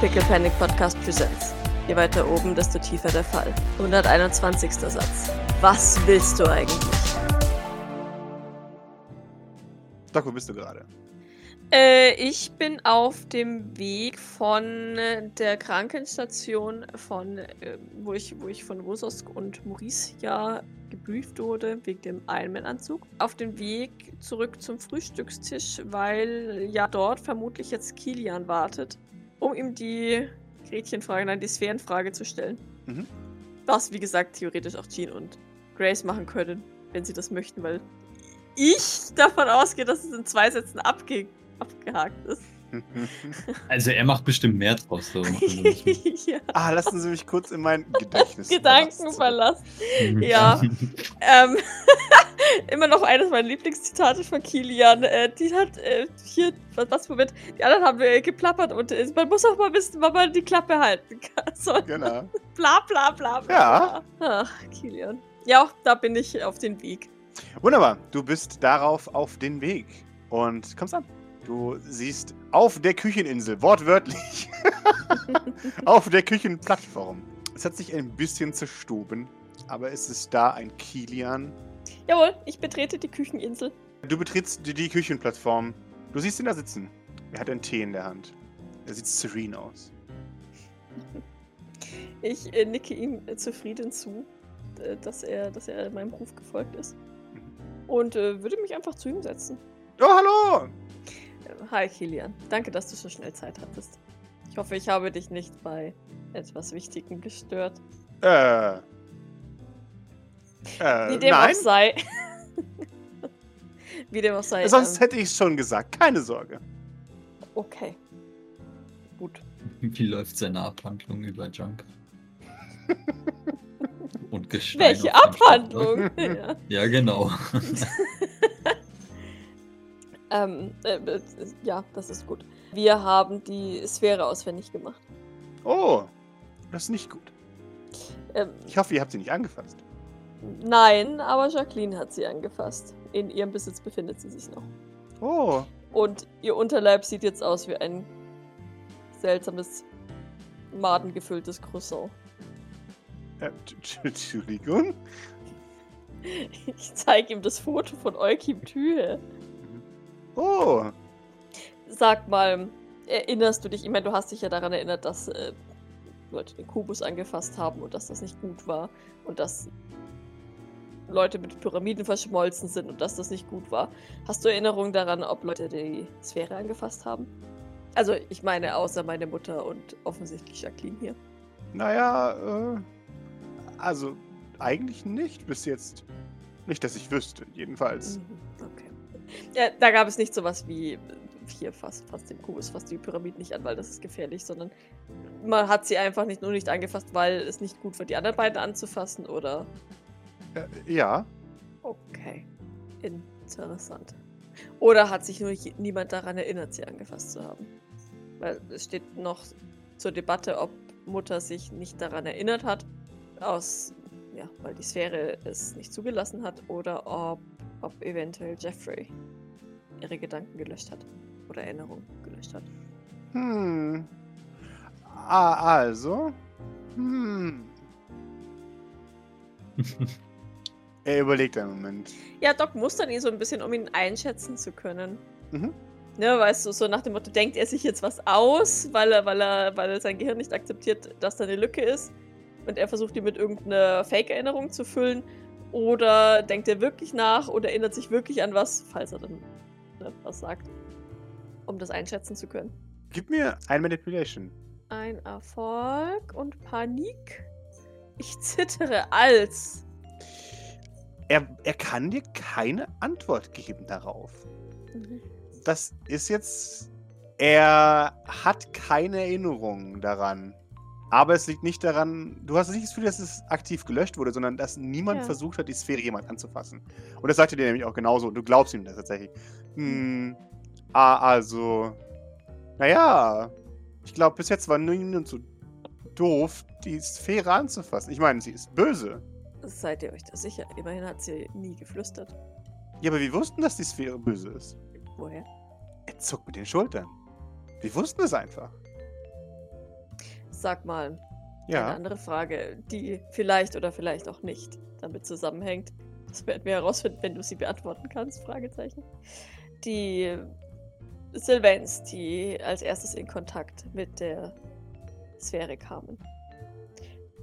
Pickle Panic Podcast Presents. Je weiter oben, desto tiefer der Fall. 121. Satz. Was willst du eigentlich? Doc, wo bist du gerade? Äh, ich bin auf dem Weg von äh, der Krankenstation, von, äh, wo, ich, wo ich von Rosos und Maurice ja gebrieft wurde, wegen dem Ironman-Anzug. Auf dem Weg zurück zum Frühstückstisch, weil ja dort vermutlich jetzt Kilian wartet, um ihm die Gretchenfrage, nein, die Sphärenfrage zu stellen. Mhm. Was, wie gesagt, theoretisch auch Jean und Grace machen können, wenn sie das möchten, weil ich davon ausgehe, dass es in zwei Sätzen abge abgehakt ist. Also er macht bestimmt mehr draus. So. ja. ah, lassen Sie mich kurz in mein Gedächtnis Gedanken verlassen. Ja. ähm, immer noch eines meiner Lieblingszitate von Kilian. Äh, die hat äh, hier, was, was Moment, die anderen haben äh, geplappert und äh, man muss auch mal wissen, wann man die Klappe halten kann. So, Genau. bla bla bla bla. Ja. Ach, Kilian. Ja, da bin ich auf den Weg. Wunderbar. Du bist darauf auf den Weg und kommst an. Du siehst auf der Kücheninsel, wortwörtlich, auf der Küchenplattform. Es hat sich ein bisschen zerstoben, aber es ist da ein Kilian. Jawohl, ich betrete die Kücheninsel. Du betrittst die, die Küchenplattform. Du siehst ihn da sitzen. Er hat einen Tee in der Hand. Er sieht serene aus. Ich äh, nicke ihm äh, zufrieden zu, äh, dass er, dass er meinem Ruf gefolgt ist. Und äh, würde mich einfach zu ihm setzen. Oh, hallo! Hi Kilian, danke, dass du so schnell Zeit hattest. Ich hoffe, ich habe dich nicht bei etwas Wichtigem gestört. Äh. Äh, Wie dem nein, auch sei. Wie dem auch sei. sonst ähm, hätte ich es schon gesagt. Keine Sorge. okay. Gut. Wie läuft seine Abhandlung über Junk? Und Gestein Welche Abhandlung? Ja. Ja, genau. Ähm, äh, äh, ja, das ist gut. Wir haben die Sphäre auswendig gemacht. Oh, das ist nicht gut. Ähm, Ich hoffe, ihr habt sie nicht angefasst. nein, aber Jacqueline hat sie angefasst. In ihrem Besitz befindet sie sich noch. Oh, Und ihr Unterleib sieht jetzt aus wie ein seltsames, madengefülltes Croissant. äh, Tsch- Entschuldigung. Ich zeige ihm das Foto von Eukim Tühe. Oh, Sag mal, erinnerst du dich? Ich meine, du hast dich ja daran erinnert, dass äh, Leute den Kubus angefasst haben und dass das nicht gut war und dass Leute mit Pyramiden verschmolzen sind und dass das nicht gut war. Hast du Erinnerung daran, ob Leute die Sphäre angefasst haben? Also, ich meine, außer meine Mutter und offensichtlich Jacqueline hier. naja, äh, also eigentlich nicht bis jetzt. Nicht, dass ich wüsste, jedenfalls. Mhm. Ja, da gab es nicht sowas wie hier fast, fast den Kubus, fast die Pyramiden nicht an, weil das ist gefährlich, sondern man hat sie einfach nicht nur nicht angefasst, weil es nicht gut war, die anderen beiden anzufassen oder. Äh, ja, Okay. Interessant. Oder hat sich nur niemand daran erinnert, sie angefasst zu haben? Weil es steht noch zur Debatte, ob Mutter sich nicht daran erinnert hat, aus, ja, weil die Sphäre es nicht zugelassen hat, oder ob, ob eventuell Jeffrey ihre Gedanken gelöscht hat. Oder Erinnerungen gelöscht hat. hm. Ah, also. Hm. er überlegt einen Moment. Ja, Doc muss dann ihn so ein bisschen, um ihn einschätzen zu können. Mhm. Ne, weißt du, so nach dem Motto, denkt er sich jetzt was aus, weil er, weil er, weil er sein Gehirn nicht akzeptiert, dass da eine Lücke ist und er versucht, die mit irgendeiner Fake-Erinnerung zu füllen? Oder denkt er wirklich nach oder erinnert sich wirklich an was, falls er dann ne, was sagt, um das einschätzen zu können? Gib mir ein Manipulation. Ein Erfolg und Panik. Ich zittere als. Er, er kann dir keine Antwort geben darauf. Das ist jetzt. Er hat keine Erinnerung daran. Aber es liegt nicht daran, du hast nicht das Gefühl, dass es aktiv gelöscht wurde, sondern dass niemand Ja. versucht hat, die Sphäre jemand anzufassen. Und das sagt er dir nämlich auch genauso. Du glaubst ihm das tatsächlich. Hm. Ah, also. Naja. Ich glaube, bis jetzt war niemand so doof, die Sphäre anzufassen. Ich meine, sie ist böse. Seid ihr euch da sicher? Immerhin hat sie nie geflüstert. Ja, aber wir wussten, dass die Sphäre böse ist. Woher? Er zuckt mit den Schultern. Wir wussten es einfach. Sag mal, eine Ja. andere Frage, die vielleicht oder vielleicht auch nicht damit zusammenhängt. Das werden wir herausfinden, wenn du sie beantworten kannst. Fragezeichen. Die Sylvains, die als erstes in Kontakt mit der Sphäre kamen.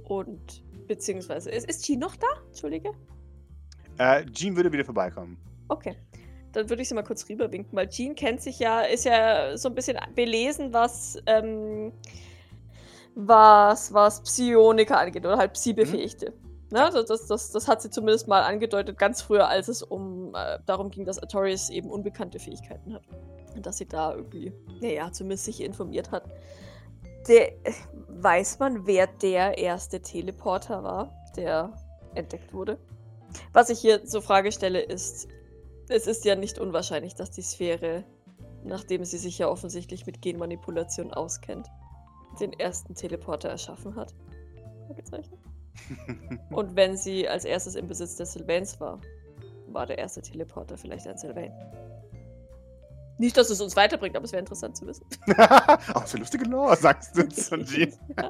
Und beziehungsweise, ist, ist Jean noch da? Entschuldige. Äh, Jean würde wieder vorbeikommen. Okay. Dann würde ich sie mal kurz rüberwinken, weil Jean kennt sich ja, ist ja so ein bisschen belesen, was, ähm, was, was Psioniker angeht oder halt Psi-Befähigte. Ne? Das, das, das, das hat sie zumindest mal angedeutet, ganz früher, als es um äh, darum ging, dass Artorias eben unbekannte Fähigkeiten hat. Und dass sie da irgendwie, naja, zumindest sich informiert hat. Der, weiß man, wer der erste Teleporter war, der entdeckt wurde? Was ich hier zur Frage stelle, ist, es ist ja nicht unwahrscheinlich, dass die Sphäre, nachdem sie sich ja offensichtlich mit Genmanipulation auskennt, den ersten Teleporter erschaffen hat. Und wenn sie als erstes im Besitz der Sylvains war, war der erste Teleporter vielleicht ein Sylvain. Nicht, dass es uns weiterbringt, aber es wäre interessant zu wissen. Auch so lustige Lore, sagst du Jean.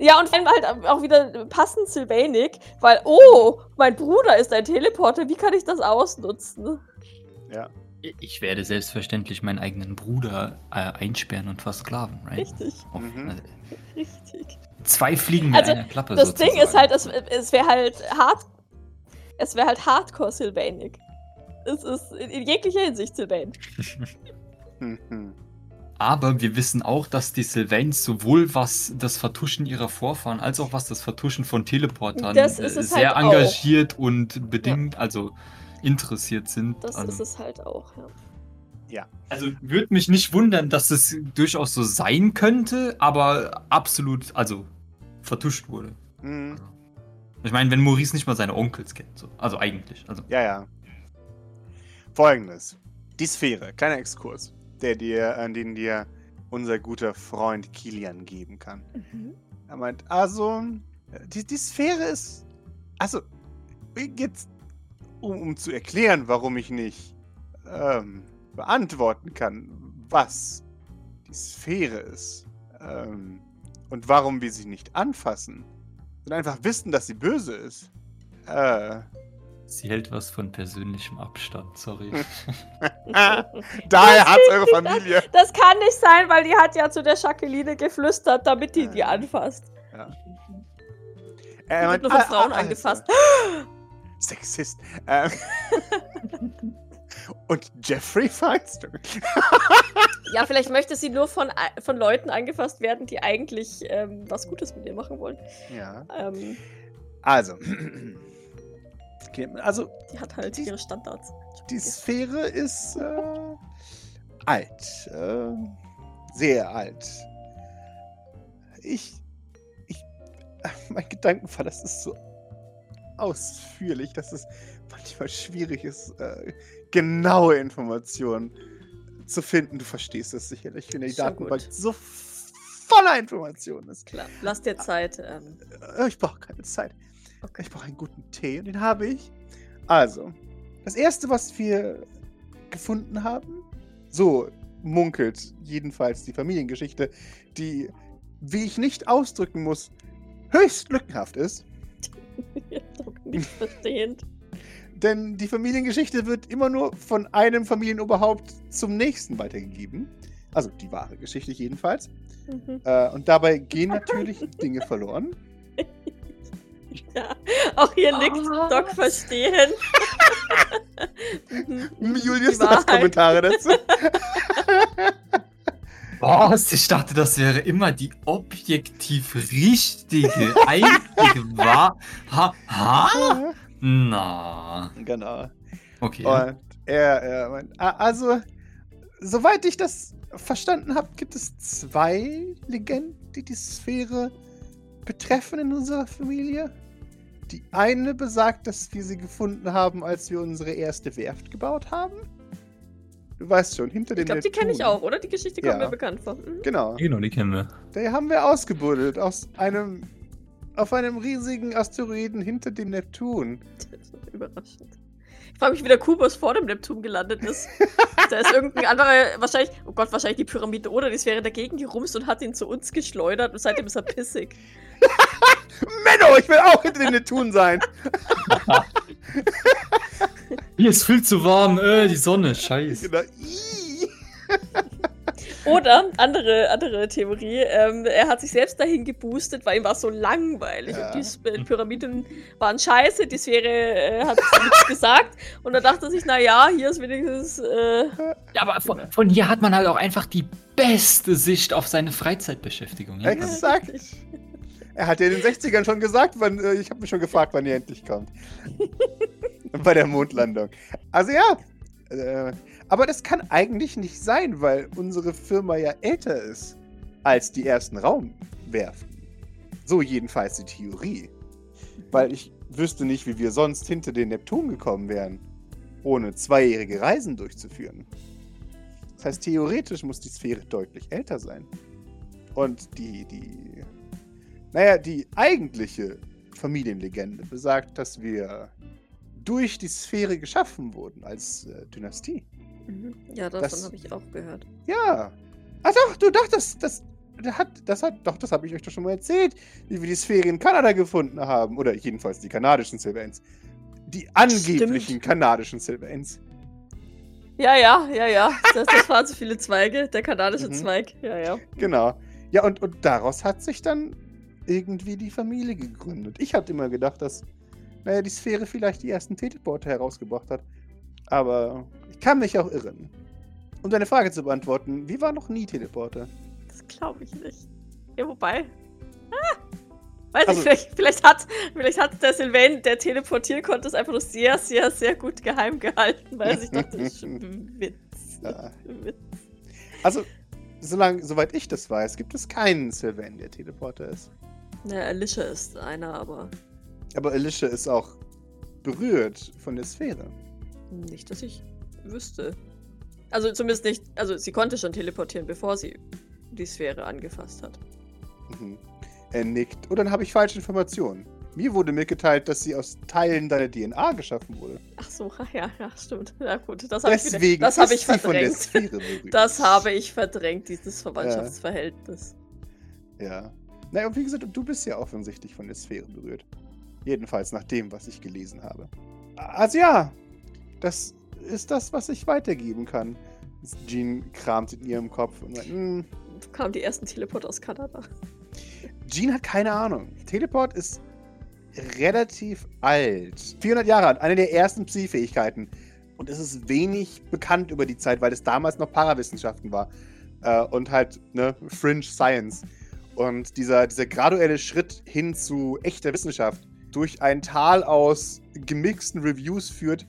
Ja, und wenn halt auch wieder passend Sylvanic, weil, oh, mein Bruder ist ein Teleporter, wie kann ich das ausnutzen? ja. Ich werde selbstverständlich meinen eigenen Bruder äh, einsperren und versklaven, right? Richtig, Auf- Mhm. also, richtig. zwei Fliegen mit Also, einer Klappe Das Ding ist sozusagen. halt, es, es wäre halt hart. Es wäre halt Hardcore Sylvanic. Es ist in, in jeglicher Hinsicht Sylvain. Mhm. Aber wir wissen auch, dass die Sylvains sowohl was das Vertuschen ihrer Vorfahren als auch was das Vertuschen von Teleportern Das ist äh, es sehr halt auch. engagiert und bedingt, also interessiert sind. Das also, ist es halt auch, ja. also würde mich nicht wundern, dass es durchaus so sein könnte, aber absolut, also vertuscht wurde. Mhm. Ich meine, wenn Maurice nicht mal seine Onkels kennt, so. also eigentlich. Also, Ja, ja. Folgendes. Die Sphäre, kleiner Exkurs, der dir, äh, den dir unser guter Freund Kilian geben kann. Er meint, also, die, die Sphäre ist. Also, jetzt, um, um zu erklären, warum ich nicht ähm, beantworten kann, was die Sphäre ist ähm, und warum wir sie nicht anfassen und einfach wissen, dass sie böse ist. Äh, sie hält was von persönlichem Abstand, sorry. daher hat's eure Familie. Das kann nicht sein, weil die hat ja zu der Jacqueline geflüstert, damit die die anfasst. Er Die meint, wird nur von ah, Frauen ah, angefasst. Sexist. Ähm, und Jeffrey Feinstein. Ja, vielleicht möchte sie nur von, von Leuten angefasst werden, die eigentlich ähm, was Gutes mit ihr machen wollen. Ja. Ähm, Also. Okay, also, die hat halt Die- ihre Standards. die Sphäre ist äh, alt. Äh, sehr alt. Ich. Ich. Mein Gedankenfall, das ist so ausführlich, dass es manchmal schwierig ist, äh, genaue Informationen zu finden. Du verstehst das sicherlich, wenn die Schon Datenbank gut. so voller Informationen ist. Klar, lass dir Zeit. Ähm, Äh, Ich brauche keine Zeit. Okay. Ich brauche einen guten Tee und den habe ich. Also, das erste, was wir gefunden haben, so munkelt jedenfalls die Familiengeschichte, die, wie ich nicht ausdrücken muss, höchst lückenhaft ist. doch nicht verstehend. Denn die Familiengeschichte wird immer nur von einem Familienoberhaupt zum nächsten weitergegeben. Also die wahre Geschichte jedenfalls. Mhm. Äh, und dabei gehen natürlich Dinge verloren. Ja, auch hier nickt Was? Doc verstehen. Mhm. Julius, du hast. Kommentare dazu. Was? Ich dachte, das wäre immer die objektiv richtige, einzige wahr. Ha? ha? Na. genau. Okay. Und er, er "Ah, also, soweit ich das verstanden habe, gibt es zwei Legenden, die die Sphäre betreffen in unserer Familie. Die eine besagt, dass wir sie gefunden haben, als wir unsere erste Werft gebaut haben. Du weißt schon, hinter Ich dem glaube, die kenne ich auch, oder? Die Geschichte kommt Ja. mir bekannt vor. Mhm. Genau. Genau, die kennen wir. Der haben wir ausgebuddelt aus einem auf einem riesigen Asteroiden hinter dem Neptun. Das ist Überraschend. Ich frage mich, wie der Kubus vor dem Neptun gelandet ist. da ist irgendein anderer, wahrscheinlich, oh Gott, wahrscheinlich die Pyramide oder das wäre dagegen gerumst und hat ihn zu uns geschleudert und seitdem ist er pissig. Menno, ich will auch hinter den Neptun sein. Hier ist viel zu warm, äh, die Sonne, scheiße. Genau. Oder, andere, andere Theorie, ähm, er hat sich selbst dahin geboostet, weil ihm war so langweilig. Ja. Und die Pyramiden waren scheiße, die Sphäre äh, hat nichts gesagt. Und da dachte er sich, naja, hier ist wenigstens. Äh, ja, aber von, von, hier hat man halt auch einfach die beste Sicht auf seine Freizeitbeschäftigung. Ja? Exakt. Er hat ja in den 60ern schon gesagt, wann, äh, ich habe mich schon gefragt, wann er endlich kommt. Bei der Mondlandung. Also ja, äh, aber das kann eigentlich nicht sein, weil unsere Firma ja älter ist als die ersten Raumwerften. So jedenfalls die Theorie. Weil ich wüsste nicht, wie wir sonst hinter den Neptun gekommen wären, ohne zweijährige Reisen durchzuführen. Das heißt, theoretisch muss die Sphäre deutlich älter sein. Und die, die, naja, die eigentliche Familienlegende besagt, dass wir durch die Sphäre geschaffen wurden als äh, Dynastie. Mhm. Ja, davon habe ich auch gehört. Ja. Ach doch, du dachtest, das, das hat, das hat, doch, das habe ich euch doch schon mal erzählt, wie wir die Sphäre in Kanada gefunden haben. Oder jedenfalls die kanadischen Silverends. Die angeblichen Stimmt. kanadischen Silverends. Ja, ja, ja, ja. Das, das waren so viele Zweige. Der kanadische mhm. Zweig. Ja, ja. Genau. Ja, und, und daraus hat sich dann irgendwie die Familie gegründet. Ich hatte immer gedacht, dass, naja, die Sphäre vielleicht die ersten Teleporter herausgebracht hat. Aber ich kann mich auch irren. Um deine Frage zu beantworten, wie war noch nie Teleporter? Das glaube ich nicht. Ja, wobei. Ah, weiß also, ich, vielleicht, vielleicht, hat, vielleicht hat der Sylvain, der teleportieren konnte, es einfach nur sehr, sehr, sehr gut geheim gehalten, weil sich dachte, das ist Witz. Ja. Witz. Also, solange, soweit ich das weiß, gibt es keinen Sylvain, der Teleporter ist. Naja, Alicia ist einer, aber. Aber Alicia ist auch berührt von der Sphäre. Nicht, dass ich wüsste. Also zumindest nicht, also sie konnte schon teleportieren, bevor sie die Sphäre angefasst hat. Mhm. Er nickt. Oh, dann habe ich falsche Informationen. Mir wurde mitgeteilt, dass sie aus Teilen deiner DNA geschaffen wurde. Ach so, ja, ja, stimmt. Ja gut, das habe ich, wieder, das hab ich verdrängt. das habe ich verdrängt, dieses Verwandtschaftsverhältnis. Ja. ja. Naja, und wie gesagt, du bist ja offensichtlich von der Sphäre berührt. Jedenfalls nach dem, was ich gelesen habe. Also ja, das ist das, was ich weitergeben kann. Jean kramt in ihrem Kopf und sagt, hm. kamen die ersten Teleport aus Kanada. Jean hat keine Ahnung. Teleport ist relativ alt. 400 Jahre alt, eine der ersten Psi-Fähigkeiten. Und es ist wenig bekannt über die Zeit, weil es damals noch Parawissenschaften war. Äh, und halt, ne, Fringe Science. Und dieser, dieser graduelle Schritt hin zu echter Wissenschaft durch ein Tal aus gemixten Reviews führt,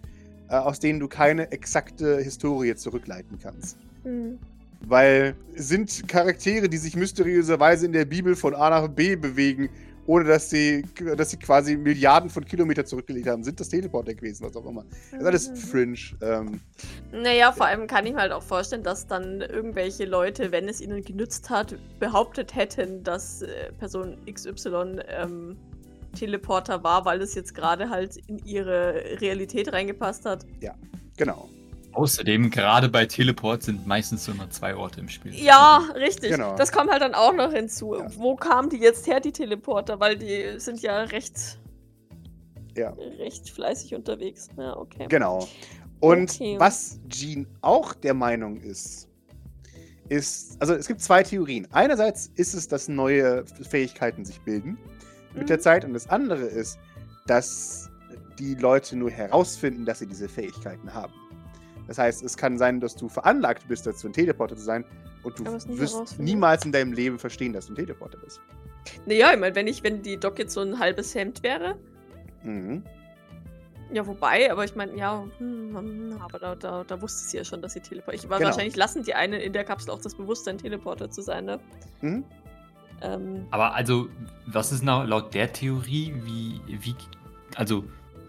äh, aus denen du keine exakte Historie zurückleiten kannst. Mhm. Weil sind Charaktere, die sich mysteriöserweise in der Bibel von A nach B bewegen, ohne dass sie, dass sie quasi Milliarden von Kilometern zurückgelegt haben, sind das Teleporter gewesen, was auch immer. Das ist alles mhm. fringe. Ähm, naja, vor allem kann ich mir halt auch vorstellen, dass dann irgendwelche Leute, wenn es ihnen genützt hat, behauptet hätten, dass äh, Person XY ähm, Teleporter war, weil es jetzt gerade halt in ihre Realität reingepasst hat. Ja, genau. Außerdem, gerade bei Teleport sind meistens immer zwei Orte im Spiel. Ja, richtig. Genau. Das kommt halt dann auch noch hinzu. Ja. Wo kamen die jetzt her, die Teleporter? Weil die sind ja recht, ja. recht fleißig unterwegs. Ja, okay. Genau. Und okay. was Jean auch der Meinung ist, ist, also es gibt zwei Theorien. Einerseits ist es, dass neue Fähigkeiten sich bilden mit der mhm. Zeit. Und das andere ist, dass die Leute nur herausfinden, dass sie diese Fähigkeiten haben. Das heißt, es kann sein, dass du veranlagt bist, dazu ein Teleporter zu sein und du wirst niemals in deinem Leben verstehen, dass du ein Teleporter bist. Naja, ich meine, wenn ich, wenn die Doc jetzt so ein halbes Hemd wäre. Mhm. Ja, wobei, aber ich meine, ja, hm, hm, aber da, da, da wusste sie ja schon, dass sie Teleporter. Ich, genau. Wahrscheinlich lassen die eine in der Kapsel auch das Bewusstsein, Teleporter zu sein, ne? Mhm. Ähm, Aber also, was ist laut der Theorie, wie, wie, also,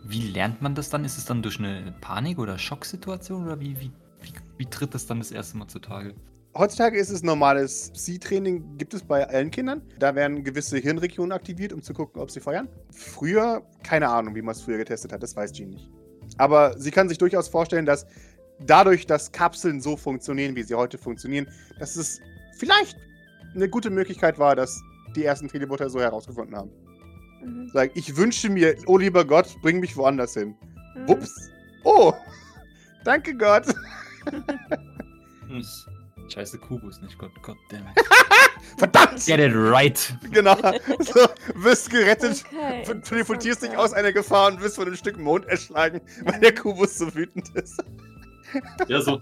wie lernt man das dann? Ist es dann durch eine Panik- oder Schocksituation oder wie, wie, wie, wie tritt das dann das erste Mal zutage? Heutzutage ist es normales Psi-Training, gibt es bei allen Kindern. Da werden gewisse Hirnregionen aktiviert, um zu gucken, ob sie feuern. Früher, keine Ahnung, wie man es früher getestet hat, das weiß Jean nicht. Aber sie kann sich durchaus vorstellen, dass dadurch, dass Kapseln so funktionieren, wie sie heute funktionieren, dass es vielleicht eine gute Möglichkeit war, dass die ersten Teleporter so herausgefunden haben. Mhm. Sag, ich wünsche mir, oh lieber Gott, bring mich woanders hin. Mhm. Ups. Oh, danke Gott. Scheiße Kubus, nicht Gott, Gott damn Verdammt! Get it right. Genau. So, wirst gerettet, okay, teleportierst dich aus einer Gefahr und wirst von einem Stück Mond erschlagen, weil der Kubus so wütend ist. Ja, so.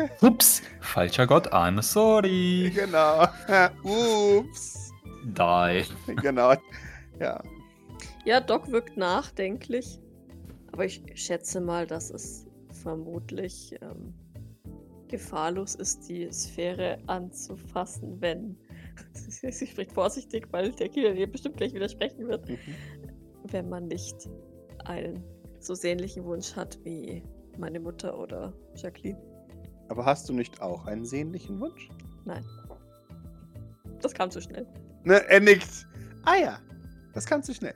Ups, falscher Gott, I'm sorry. Genau. Ups. Die. Genau. Ja. Ja, Doc wirkt nachdenklich. Aber ich schätze mal, dass es vermutlich ähm, gefahrlos ist, die Sphäre anzufassen, wenn. Sie spricht vorsichtig, weil der Killer ihr bestimmt gleich widersprechen wird. Mhm. Wenn man nicht einen so sehnlichen Wunsch hat wie meine Mutter oder Jacqueline. Aber hast du nicht auch einen sehnlichen Wunsch? Nein. Das kam zu schnell. Ne, er nickt. Ah ja, das kam zu schnell.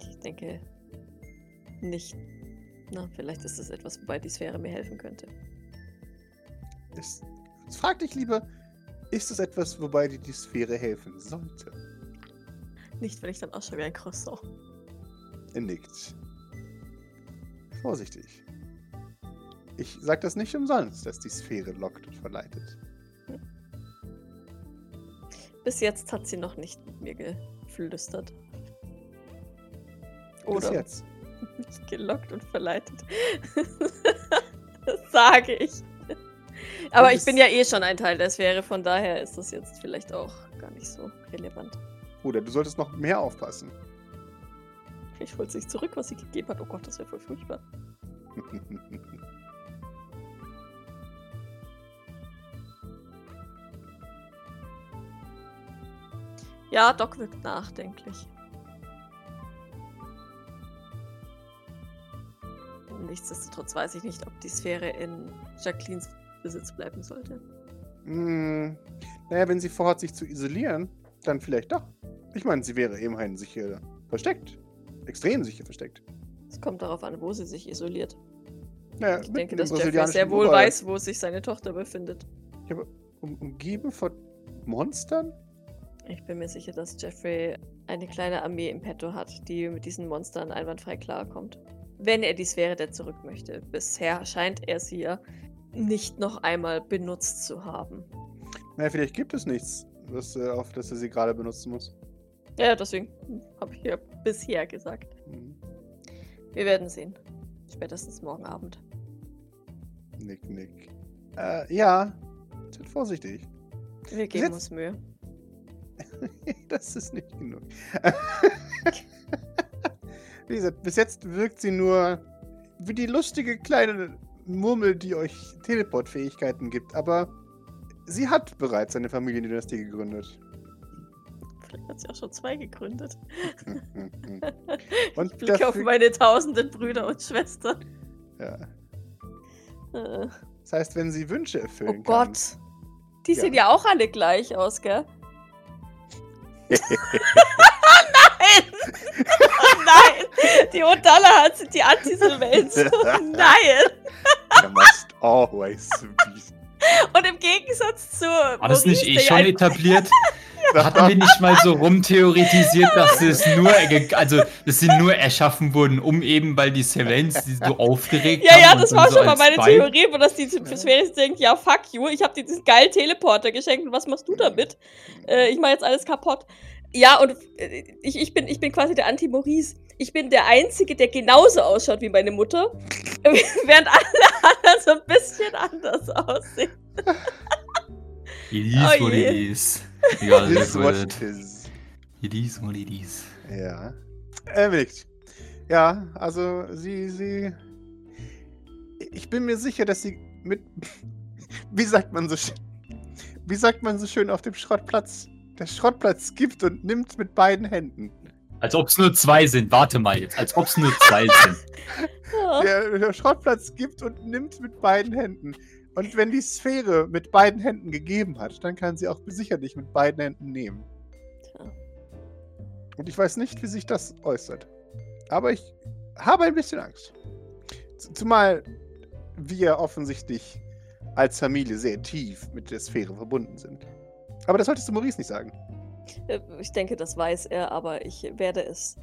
Ich denke nicht. Na, vielleicht ist es etwas, wobei die Sphäre mir helfen könnte. Ist, frag dich lieber, ist es etwas, wobei dir die Sphäre helfen sollte? Nicht, wenn ich dann ausschaue wie ein Croissant. Er nickt. Vorsichtig. Ich sage das nicht umsonst, dass die Sphäre lockt und verleitet. Bis jetzt hat sie noch nicht mit mir geflüstert. Oder Bis jetzt. Nicht gelockt und verleitet. das sage ich. Aber ich bin ja eh schon ein Teil der Sphäre, von daher ist das jetzt vielleicht auch gar nicht so relevant. Oder du solltest noch mehr aufpassen. Vielleicht holt sich zurück, was sie gegeben hat. Oh Gott, das wäre voll furchtbar. Ja, Doc wirkt nachdenklich. Nichtsdestotrotz weiß ich nicht, ob die Sphäre in Jacquelines Besitz bleiben sollte. Hm, naja, wenn sie vorhat, sich zu isolieren, dann vielleicht doch. Ich meine, sie wäre immerhin sicher versteckt. Extrem sicher versteckt. Es kommt darauf an, wo sie sich isoliert. Naja, ich denke, dass Jeffrey sehr wohl Urwald. weiß, wo sich seine Tochter befindet. Ja, aber um, umgeben von Monstern? Ich bin mir sicher, dass Jeffrey eine kleine Armee im Petto hat, die mit diesen Monstern einwandfrei klarkommt. Wenn er die Sphäre der zurück möchte. Bisher scheint er sie ja nicht noch einmal benutzt zu haben. Naja, vielleicht gibt es nichts, was, äh, auf das er sie gerade benutzen muss. Ja, deswegen habe ich ja bisher gesagt. Mhm. Wir werden sehen. Spätestens morgen Abend. Nick, Nick. Äh, ja. Seid vorsichtig. Wir geben uns Mühe. das ist nicht genug. wie gesagt, bis jetzt wirkt sie nur wie die lustige kleine Murmel, die euch Teleportfähigkeiten gibt, aber sie hat bereits eine Familiendynastie gegründet. Vielleicht hat sie auch schon zwei gegründet. und ich blicke auf meine tausenden Brüder und Schwestern. Ja. Äh. Das heißt, wenn sie Wünsche erfüllen Oh Gott. Kann, die ja. sehen ja auch alle gleich aus, gell? Nein! Nein! Die Odalla hat die Antisilvels. Nein! You must always be. Und im Gegensatz zu. War das nicht eh schon etabliert? Hatten wir nicht mal so rumtheoretisiert, dass es nur, also, dass sie nur erschaffen wurden, um eben, weil die Savants die so aufgeregt ja, haben? Ja, ja, das war so schon mal meine Bein. Theorie, wo das die Savants denkt, ja, fuck you, ich hab dir diesen geilen Teleporter geschenkt und was machst du damit? Äh, ich mach jetzt alles kaputt. Ja, und äh, ich, ich, bin, ich bin quasi der Anti-Maurice. Ich bin der Einzige, der genauso ausschaut wie meine Mutter, während alle anderen so ein bisschen anders aussehen. It is oh what it is. You gotta live with it. Is. It is what it is. Ja. Erwickt. Ja, also sie, sie. Ich bin mir sicher, dass sie mit. Wie sagt man so schön? Wie sagt man so schön auf dem Schrottplatz? Der Schrottplatz gibt und nimmt mit beiden Händen. Als ob es nur zwei sind. Warte mal jetzt. Als ob es nur zwei sind. Der, der, Schrottplatz gibt und nimmt mit beiden Händen. Und wenn die Sphäre mit beiden Händen gegeben hat, dann kann sie auch sicherlich mit beiden Händen nehmen. Und ich weiß nicht, wie sich das äußert. Aber ich habe ein bisschen Angst. Zumal wir offensichtlich als Familie sehr tief mit der Sphäre verbunden sind. Aber das solltest du Maurice nicht sagen. Äh, ich denke, das weiß er, aber ich werde es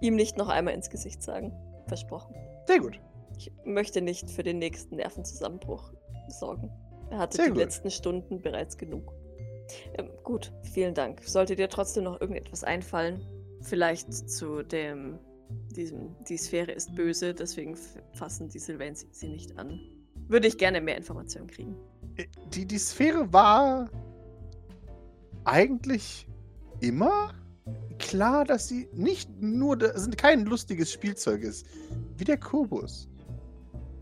ihm nicht noch einmal ins Gesicht sagen. Versprochen. Sehr gut. Ich möchte nicht für den nächsten Nervenzusammenbruch sorgen. Er hatte Sehr die gut. letzten Stunden bereits genug. Ähm, gut, vielen Dank. Sollte dir trotzdem noch irgendetwas einfallen, vielleicht zu dem, diesem, die Sphäre ist böse, deswegen fassen die Sylvains sie nicht an. Würde ich gerne mehr Informationen kriegen. Äh, Die, die Sphäre war eigentlich immer klar, dass sie nicht nur sind kein lustiges Spielzeug ist, wie der Kubus.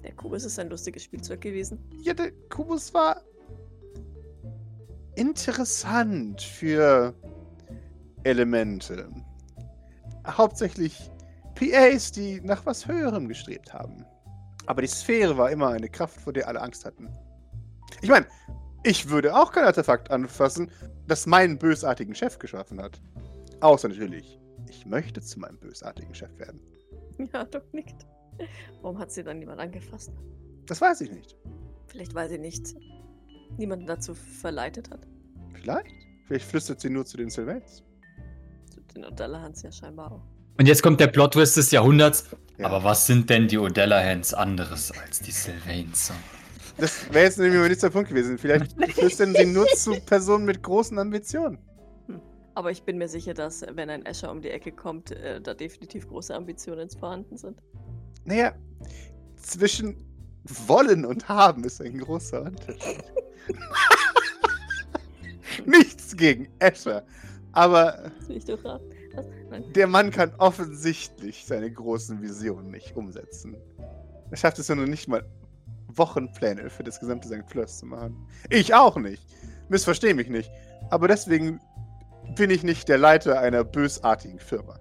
Der Kubus ist ein lustiges Spielzeug gewesen. Ja, der Kubus war interessant für Elemente. Hauptsächlich PAs, die nach was Höherem gestrebt haben. Aber die Sphäre war immer eine Kraft, vor der alle Angst hatten. Ich meine, ich würde auch kein Artefakt anfassen, das meinen bösartigen Chef geschaffen hat. Außer natürlich, ich möchte zu meinem bösartigen Chef werden. Ja, Doc nickt. Warum hat sie dann niemand angefasst? Das weiß ich nicht. Vielleicht, weil sie nicht niemanden dazu verleitet hat. Vielleicht? Vielleicht flüstert sie nur zu den Sylvains. Den O'Dallahans ja scheinbar auch. Und jetzt kommt der Plot-Twist des Jahrhunderts. Ja. Aber was sind denn die O'Dellahans anderes als die Sylvains? Das wäre jetzt nämlich mein nächster Punkt gewesen. Vielleicht flüstern sie nur zu Personen mit großen Ambitionen. Aber ich bin mir sicher, dass, wenn ein Escher um die Ecke kommt, äh, da definitiv große Ambitionen vorhanden sind. Naja, zwischen wollen und haben ist ein großer Unterschied. Nichts gegen Escher. Aber der Mann kann offensichtlich seine großen Visionen nicht umsetzen. Er schafft es ja noch nicht mal, Wochenpläne für das gesamte St. Flörs zu machen. Ich auch nicht. Missversteh mich nicht. Aber deswegen bin ich nicht der Leiter einer bösartigen Firma.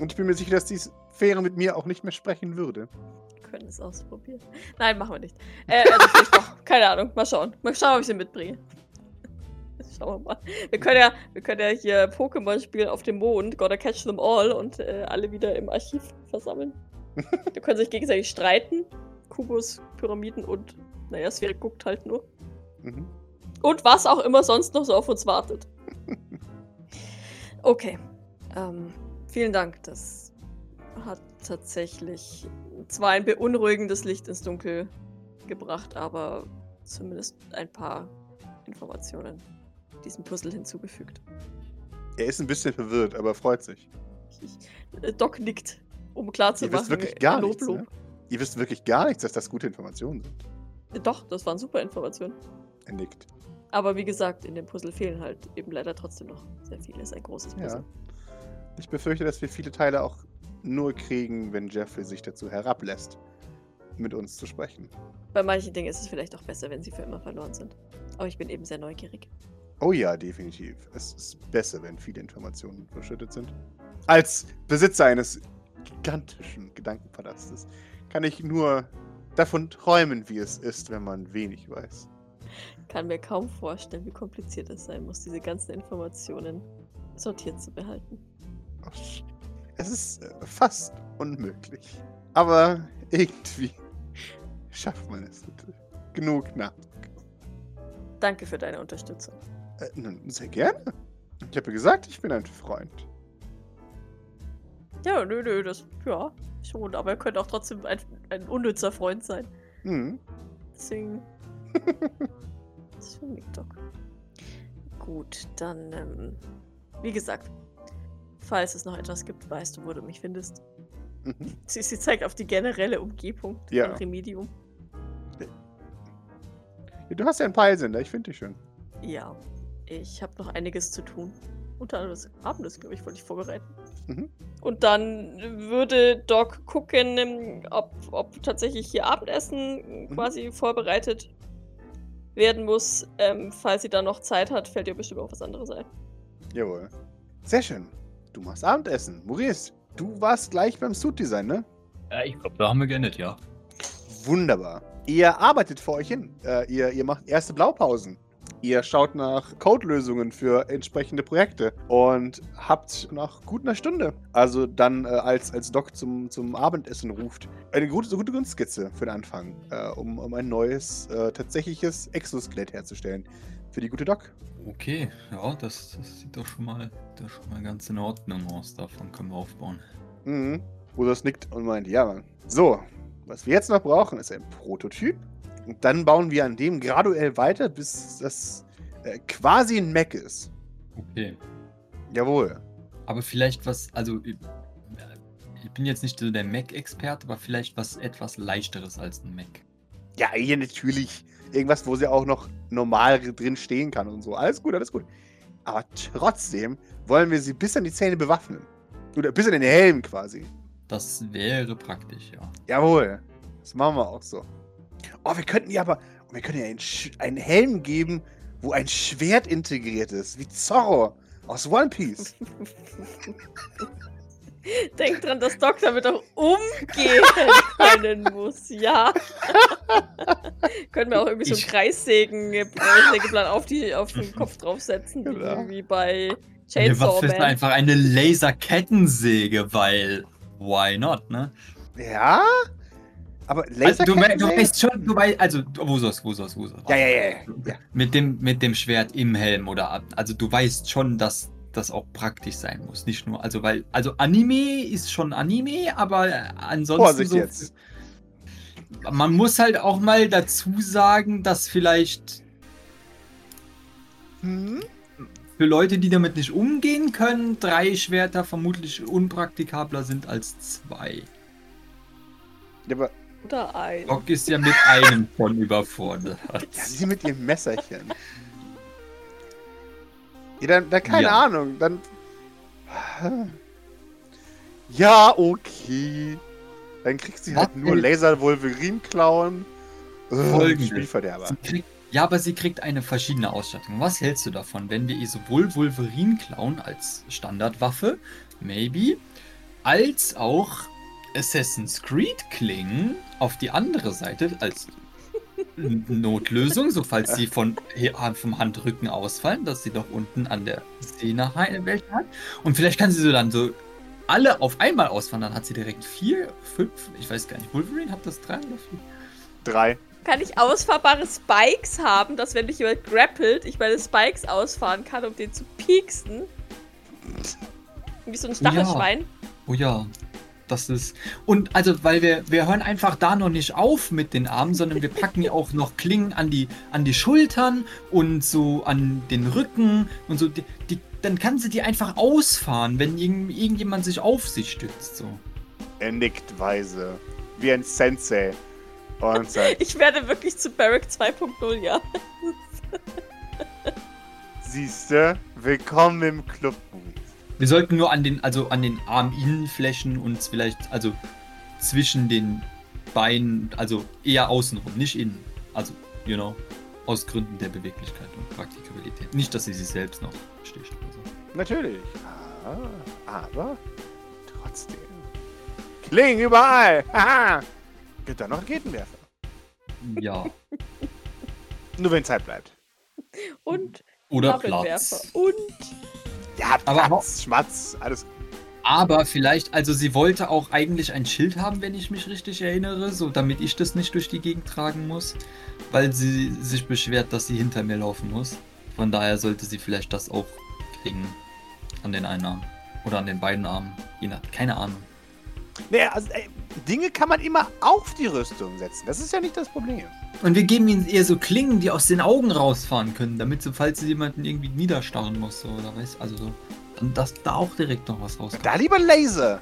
Und ich bin mir sicher, dass die Sphäre mit mir auch nicht mehr sprechen würde. Wir können es ausprobieren. Nein, machen wir nicht. Äh, also vielleicht doch. Keine Ahnung. Mal schauen. Mal schauen, ob ich sie mitbringe. Schauen wir mal. Wir können ja, wir können ja hier Pokémon spielen auf dem Mond, Gotta Catch Them All und äh, alle wieder im Archiv versammeln. Die können sich gegenseitig streiten. Kubus, Pyramiden und, naja, Sphäre guckt halt nur. Mhm. Und was auch immer sonst noch so auf uns wartet. Okay. Ähm, vielen Dank. Das hat tatsächlich zwar ein beunruhigendes Licht ins Dunkel gebracht, aber zumindest ein paar Informationen diesem Puzzle hinzugefügt. Er ist ein bisschen verwirrt, aber freut sich. Ich, äh, Doc nickt, um klar zu Ihr wisst machen. wirklich gar Lob, nichts. Lob. Ne? Ihr wisst wirklich gar nichts, dass das gute Informationen sind. Doch, das waren super Informationen. Er nickt. Aber wie gesagt, in dem Puzzle fehlen halt eben leider trotzdem noch sehr viele. Es ist ein großes Puzzle. Ja. Ich befürchte, dass wir viele Teile auch nur kriegen, wenn Jeffrey sich dazu herablässt, mit uns zu sprechen. Bei manchen Dingen ist es vielleicht auch besser, wenn sie für immer verloren sind. Aber ich bin eben sehr neugierig. Oh ja, definitiv. Es ist besser, wenn viele Informationen verschüttet sind. Als Besitzer eines gigantischen Gedankenpalastes kann ich nur davon träumen, wie es ist, wenn man wenig weiß. Kann mir kaum vorstellen, wie kompliziert es sein muss, diese ganzen Informationen sortiert zu behalten. Es ist äh, fast unmöglich. Aber irgendwie schafft man es. Genug nach. Danke für deine Unterstützung. Äh, nun, sehr gerne. Ich habe gesagt, ich bin ein Freund. Ja, nö, nö, das, ja, schon. Aber er könnte auch trotzdem ein, ein unnützer Freund sein. Hm. Deswegen. das ist Doc. Gut, dann, ähm, wie gesagt, falls es noch etwas gibt, weißt du, wo du mich findest. Mhm. Sie, sie zeigt auf die generelle Umgebung Ja. von Remedium. Ja, Du hast ja einen Peilsender, ich finde dich schön. Ja, ich habe noch einiges zu tun. Unter anderem das Abendessen, glaube ich, wollte ich vorbereiten. Mhm. Und dann würde Doc gucken, ähm, ob, ob tatsächlich hier Abendessen Mhm. quasi vorbereitet werden muss. Ähm, falls sie dann noch Zeit hat, fällt ihr bestimmt auch was anderes ein. Jawohl. Sehr schön. Du machst Abendessen. Maurice, du warst gleich beim Suit-Design, ne? Ja, ich glaube, da haben wir geendet, ja. Wunderbar. Ihr arbeitet vor euch hin. Äh, ihr, ihr macht erste Blaupausen. Ihr schaut nach Codelösungen für entsprechende Projekte und habt nach gut einer Stunde, also dann äh, als, als Doc zum, zum Abendessen ruft, eine gute, gute Grundskizze für den Anfang, äh, um, um ein neues, äh, tatsächliches Exoskelett herzustellen. Für die gute Doc. Okay, ja, das, das sieht doch schon mal, das schon mal ganz in Ordnung aus. Davon können wir aufbauen. Mhm. Usos nickt und meint, ja, Mann. So, was wir jetzt noch brauchen, ist ein Prototyp. Und dann bauen wir an dem graduell weiter, bis das äh, quasi ein Mac ist. Okay. Jawohl. Aber vielleicht was, also ich, ich bin jetzt nicht so der Mac-Experte, aber vielleicht was etwas leichteres als ein Mac. Ja, hier natürlich. Irgendwas, wo sie auch noch normal drin stehen kann und so. Alles gut, alles gut. Aber trotzdem wollen wir sie bis an die Zähne bewaffnen. Oder bis an den Helm quasi. Das wäre praktisch, ja. Jawohl. Das machen wir auch so. Oh, wir könnten ja aber. Wir können ja einen, einen Helm geben, wo ein Schwert integriert ist. Wie Zorro aus One Piece. Denk dran, dass Doc damit auch umgehen können muss, ja. Können wir auch irgendwie so einen Kreissägen, Kreissägeplan auf, die, auf den Kopf draufsetzen, wie, genau. wie bei Chainsaw Man. ist einfach eine Laserkettensäge, weil why not, ne? Ja? Aber also, du, du weißt schon, du weißt, also, Wusos, Wusos, Wusos. Ja, ja, ja, ja. Mit dem, mit dem Schwert im Helm oder ab. Also, du weißt schon, dass das auch praktisch sein muss. Nicht nur, also, weil, also, Anime ist schon Anime, aber ansonsten. Vorsicht so, jetzt. Man muss halt auch mal dazu sagen, dass vielleicht. Hm? Für Leute, die damit nicht umgehen können, drei Schwerter vermutlich unpraktikabler sind als zwei. Ja, aber oder ein. Doc ist ja mit einem von überfordert. Ja, sie mit ihrem Messerchen. Ja, dann, dann keine ja. Ahnung, dann. Ja, okay. Dann kriegt sie halt nur Laser-Wolverine-Klauen. Spielverderber. Ja, aber sie kriegt eine verschiedene Ausstattung. Was hältst du davon, wenn wir ihr sowohl Wolverine klauen als Standardwaffe, maybe, als auch Assassin's Creed klingen auf die andere Seite als Notlösung, so falls sie von, vom Handrücken ausfallen, dass sie doch unten an der Szene Welt hat. Und vielleicht kann sie so dann so alle auf einmal ausfahren, dann hat sie direkt vier, fünf, ich weiß gar nicht, Wolverine hat das drei oder vier? Drei. Kann ich ausfahrbare Spikes haben, dass wenn mich jemand grappelt, ich meine Spikes ausfahren kann, um den zu pieksen? Wie so ein Stachelschwein. Oh ja. Oh ja. Das ist. Und also, weil wir, wir hören einfach da noch nicht auf mit den Armen, sondern wir packen ja auch noch Klingen an die, an die Schultern und so an den Rücken und so. Die, die, dann kann sie die einfach ausfahren, wenn irgend, irgendjemand sich auf sie stützt. So. Er nickt weise. Wie ein Sensei. Und sagt, ich werde wirklich zu Barrack 2.0, ja. Siehste, willkommen im Club. Wir sollten nur an den, also an den Arminnenflächen uns vielleicht, also zwischen den Beinen, also eher außenrum, nicht innen. Also, you know, aus Gründen der Beweglichkeit und Praktikabilität. Nicht, dass sie sich selbst noch sticht oder so. Natürlich. Ah, aber trotzdem. Klingen überall. Haha. Gibt da noch Raketenwerfer? Ja. Nur wenn Zeit bleibt. Und oder Platz. Und ja, aber Platz, Schmatz, alles. Aber vielleicht, also sie wollte auch eigentlich ein Schild haben, wenn ich mich richtig erinnere, so damit ich das nicht durch die Gegend tragen muss, weil sie sich beschwert, dass sie hinter mir laufen muss. Von daher sollte sie vielleicht das auch kriegen an den einen Arm oder an den beiden Armen, je nach, keine Ahnung. Naja, also, ey, Dinge kann man immer auf die Rüstung setzen. Das ist ja nicht das Problem. Und wir geben ihnen eher so Klingen, die aus den Augen rausfahren können, damit so, falls sie jemanden irgendwie niederstarren muss, so, oder weißt also so. Dann dass da auch direkt noch was rauskommt. Da lieber Laser.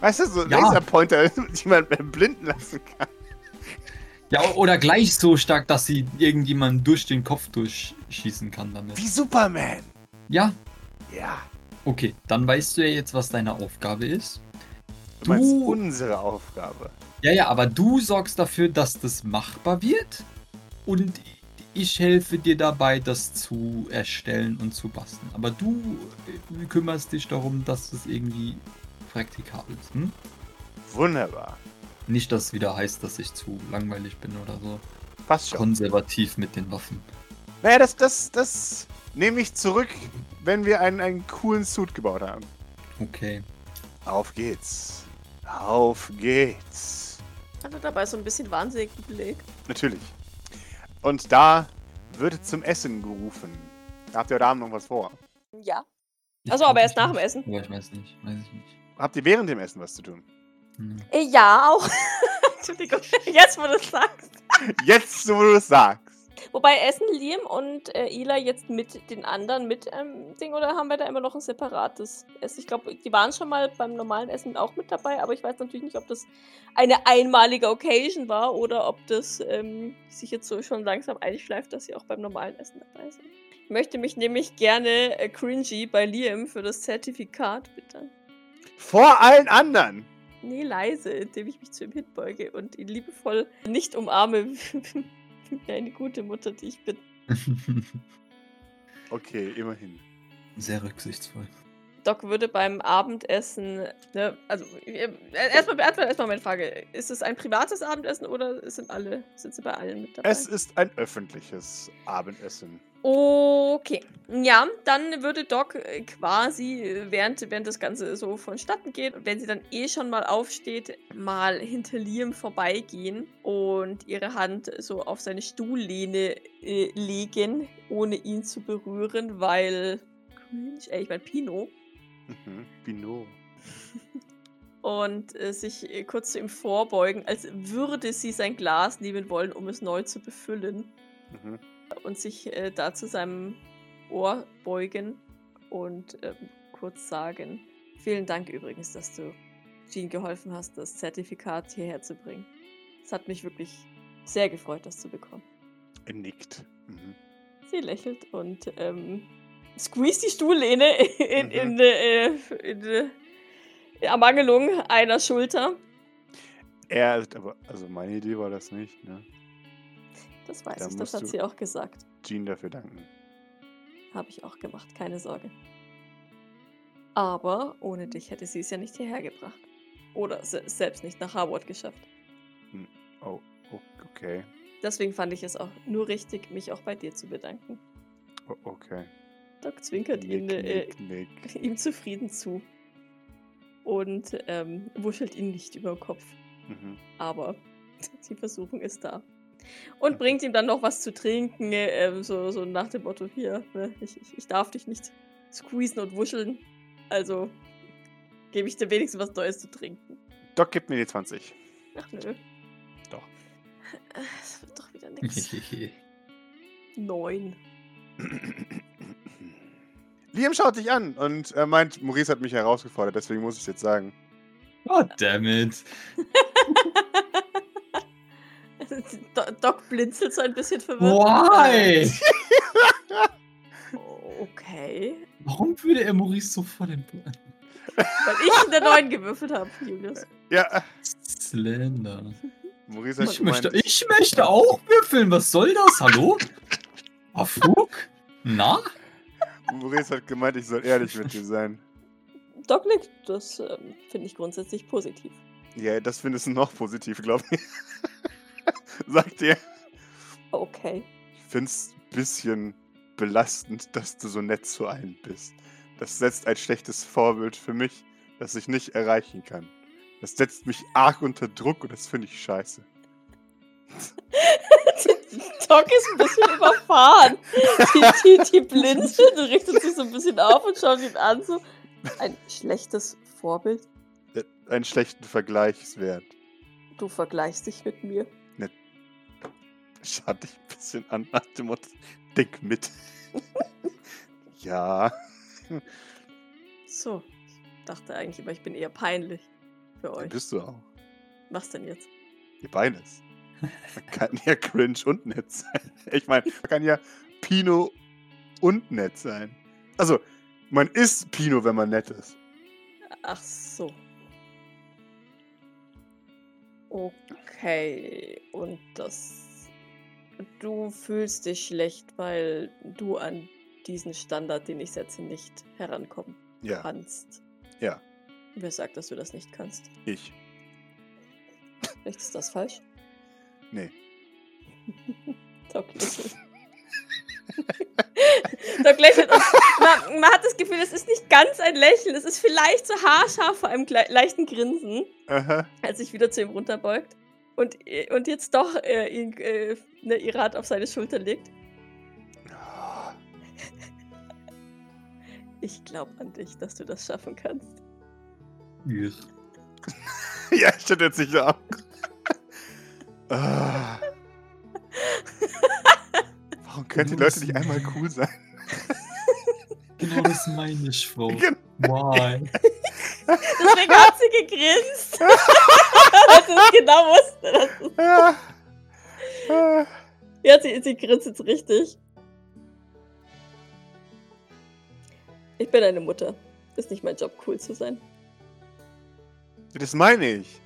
Weißt du, so ja. Laserpointer, die man blinden lassen kann. Ja, oder gleich so stark, dass sie irgendjemanden durch den Kopf durchschießen kann damit. Wie Superman. Ja. Ja. Okay, dann weißt du ja jetzt, was deine Aufgabe ist. Du meinst du, unsere Aufgabe. Ja, ja, aber du sorgst dafür, dass das machbar wird und ich helfe dir dabei, das zu erstellen und zu basteln. Aber du äh, kümmerst dich darum, dass es irgendwie praktikabel ist. Hm? Wunderbar. Nicht, dass es wieder heißt, dass ich zu langweilig bin oder so. Passt schon. Konservativ mit den Waffen. Naja, das, das, das nehme ich zurück, wenn wir einen, einen coolen Suit gebaut haben. Okay. Auf geht's. Auf geht's. Hat er dabei so ein bisschen wahnsinnigen Blick? Natürlich. Und da wird zum Essen gerufen. Habt ihr heute Abend noch was vor? Ja. Achso, aber erst nach dem Essen. Ja, ich weiß nicht. Weiß ich nicht. Habt ihr während dem Essen was zu tun? Hm. Äh, Ja, auch. Entschuldigung, jetzt wo du es sagst. Jetzt, wo du es sagst. Wobei essen Liam und äh, Ela jetzt mit den anderen mit ähm, Ding oder haben wir da immer noch ein separates Essen? Ich glaube, die waren schon mal beim normalen Essen auch mit dabei, aber ich weiß natürlich nicht, ob das eine einmalige Occasion war oder ob das ähm, sich jetzt so schon langsam einschleift, dass sie auch beim normalen Essen dabei sind. Ich möchte mich nämlich gerne äh, cringy bei Liam für das Zertifikat bitte. Vor allen anderen. Nee, leise, indem ich mich zu ihm hinbeuge und ihn liebevoll nicht umarme, wie eine gute Mutter, die ich bin. Okay, immerhin. Sehr rücksichtsvoll. Doc würde beim Abendessen, ne, also äh, erstmal beantworten erstmal meine Frage. Ist es ein privates Abendessen oder sind alle, sind sie bei allen mit dabei? Es ist ein öffentliches Abendessen. Okay. Ja, dann würde Doc äh, quasi, äh, während, während das Ganze so vonstatten geht, wenn sie dann eh schon mal aufsteht, mal hinter Liam vorbeigehen und ihre Hand so auf seine Stuhllehne äh, legen, ohne ihn zu berühren, weil. Cringe, ey, ich mein Pino. Mhm. Pinot. Und äh, sich äh, kurz zu ihm vorbeugen, als würde sie sein Glas nehmen wollen, um es neu zu befüllen. Mhm. Und sich äh, da zu seinem Ohr beugen und ähm, kurz sagen: Vielen Dank übrigens, dass du Jean geholfen hast, das Zertifikat hierher zu bringen. Es hat mich wirklich sehr gefreut, das zu bekommen. Er nickt. Mhm. Sie lächelt und ähm, squeeze die Stuhllehne in, Mhm. in, äh, in, äh, Ermangelung einer Schulter. Er ist aber, also meine Idee war das nicht, ne? Das weiß Da ich, das hat sie auch gesagt. Jean dafür danken. Habe ich auch gemacht, keine Sorge. Aber ohne dich hätte sie es ja nicht hierher gebracht. Oder se selbst nicht nach Harvard geschafft. Oh, oh, okay. Deswegen fand ich es auch nur richtig, mich auch bei dir zu bedanken. Oh, okay. Doc zwinkert ihn, Nick, äh, nick, nick. ihm zufrieden zu. Und ähm, wuschelt ihn nicht über den Kopf. Mhm. Aber die Versuchung ist da. Und bringt ihm dann noch was zu trinken, äh, so, so nach dem Motto, hier, ne, ich, ich, ich darf dich nicht squeezen und wuscheln. Also gebe ich dir wenigstens was Neues zu trinken. Doc, gib mir die 20. Ach nö. Doch. Es wird doch wieder nix. Neun. Liam schaut dich an und er meint, Maurice hat mich herausgefordert, deswegen muss ich es jetzt sagen. Oh, damn it. Do- Doc blinzelt so ein bisschen verwirrt. Why? Okay. Warum würde er Maurice so vor den Plan? Weil ich in der neun gewürfelt habe, Julius. Ja, Slender. Maurice hat Ich möchte, gemeint, ich möchte auch würfeln. Was soll das? Hallo? Afuk? Na? Maurice hat gemeint, ich soll ehrlich mit dir sein. Doc nickt, das ähm, finde ich grundsätzlich positiv. Ja, das findest du noch positiv, glaube ich. Sagt er. Okay. Ich find's ein bisschen belastend, dass du so nett zu allen bist. Das setzt ein schlechtes Vorbild für mich, das ich nicht erreichen kann. Das setzt mich arg unter Druck und das finde ich scheiße. Doc ist ein bisschen überfahren. Die, die, die blinzelt und richtet sich so ein bisschen auf und schaut ihn an. So. Ein schlechtes Vorbild. Äh, Einen schlechten Vergleichswert. Du vergleichst dich mit mir. Schaut dich ein bisschen an nach dem Motto, denk mit. ja. So. Ich dachte eigentlich immer, ich bin eher peinlich für euch. Bist du auch. Was denn jetzt? Ihr beides. Man kann ja cringe und nett sein. Ich meine, man kann ja Pino und nett sein. Also, man ist Pino, wenn man nett ist. Ach so. Okay. Und das. Du fühlst dich schlecht, weil du an diesen Standard, den ich setze, nicht herankommen Ja, kannst. ja, Wer sagt, dass du das nicht kannst? ich. Vielleicht ist das falsch. Nee. Doc lächelt. Doc lächelt man, man, hat das Gefühl, es ist nicht ganz ein Lächeln, es ist vielleicht so haarscharf vor einem leichten Grinsen, Aha. als sich wieder zu ihm runterbeugt und, und jetzt doch äh, ihn, äh, ne, ihre Hand auf seine Schulter legt. Ich glaube an dich, dass du das schaffen kannst. Ja, ja ich hätte jetzt nicht auch. ah. Warum können die Leute nicht einmal cool sein? Genau das meine ich, Frau. Genau. Why? Deswegen hat sie gegrinst. Dass es genau wusste. Ja. ja, sie, sie grinst jetzt richtig. Ich bin eine Mutter. Ist nicht mein Job, cool zu sein. Das meine ich.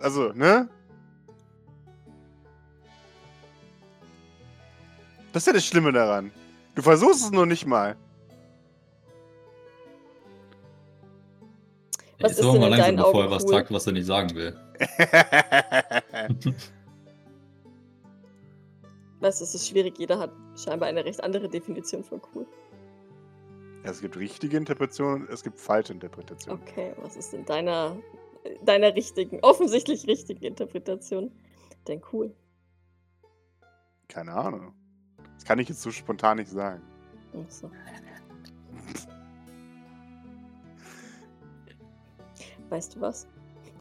Also, ne? Das ist ja das Schlimme daran. Du versuchst es noch nicht mal. Was Jetzt ist denn mal langsam, bevor er was cool? sagt, was er nicht sagen will. weißt du, es ist schwierig. Jeder hat scheinbar eine recht andere Definition von cool. Es gibt richtige Interpretationen, es gibt falsche Interpretationen. Okay, was ist in deiner, deiner richtigen, offensichtlich richtigen Interpretation denn cool? Keine Ahnung. Das kann ich jetzt so spontan nicht sagen. Ach so. Weißt du was?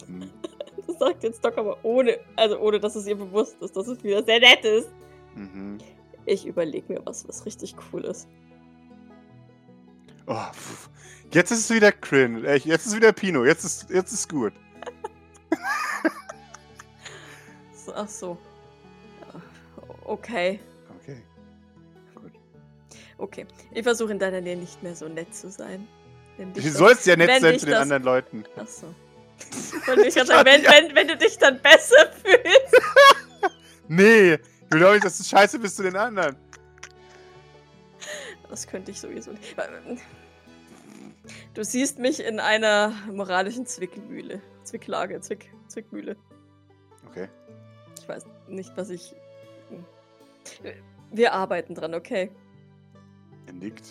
Hm. Das sagt jetzt Doc aber ohne, also ohne, dass es ihr bewusst ist, dass es wieder sehr nett ist. Mhm. Ich überlege mir was, was richtig cool ist. Oh, jetzt ist es wieder cringe. Jetzt ist es wieder Pino. Jetzt ist, jetzt ist gut. Ach so. Okay. Okay. Gut. Okay. Ich versuche in deiner Nähe nicht mehr so nett zu sein. Du sollst ja nett sein zu den das... anderen Leuten. Ach so. Und ich sagen, wenn, wenn, wenn du dich dann besser fühlst. nee, du glaubst, dass du scheiße bist zu den anderen. Das könnte ich sowieso nicht. Du siehst mich in einer moralischen Zwickmühle. Zwicklage, Zwick, Zwickmühle. Okay. Ich weiß nicht, was ich. Hm. Wir arbeiten dran, okay? Er nickt.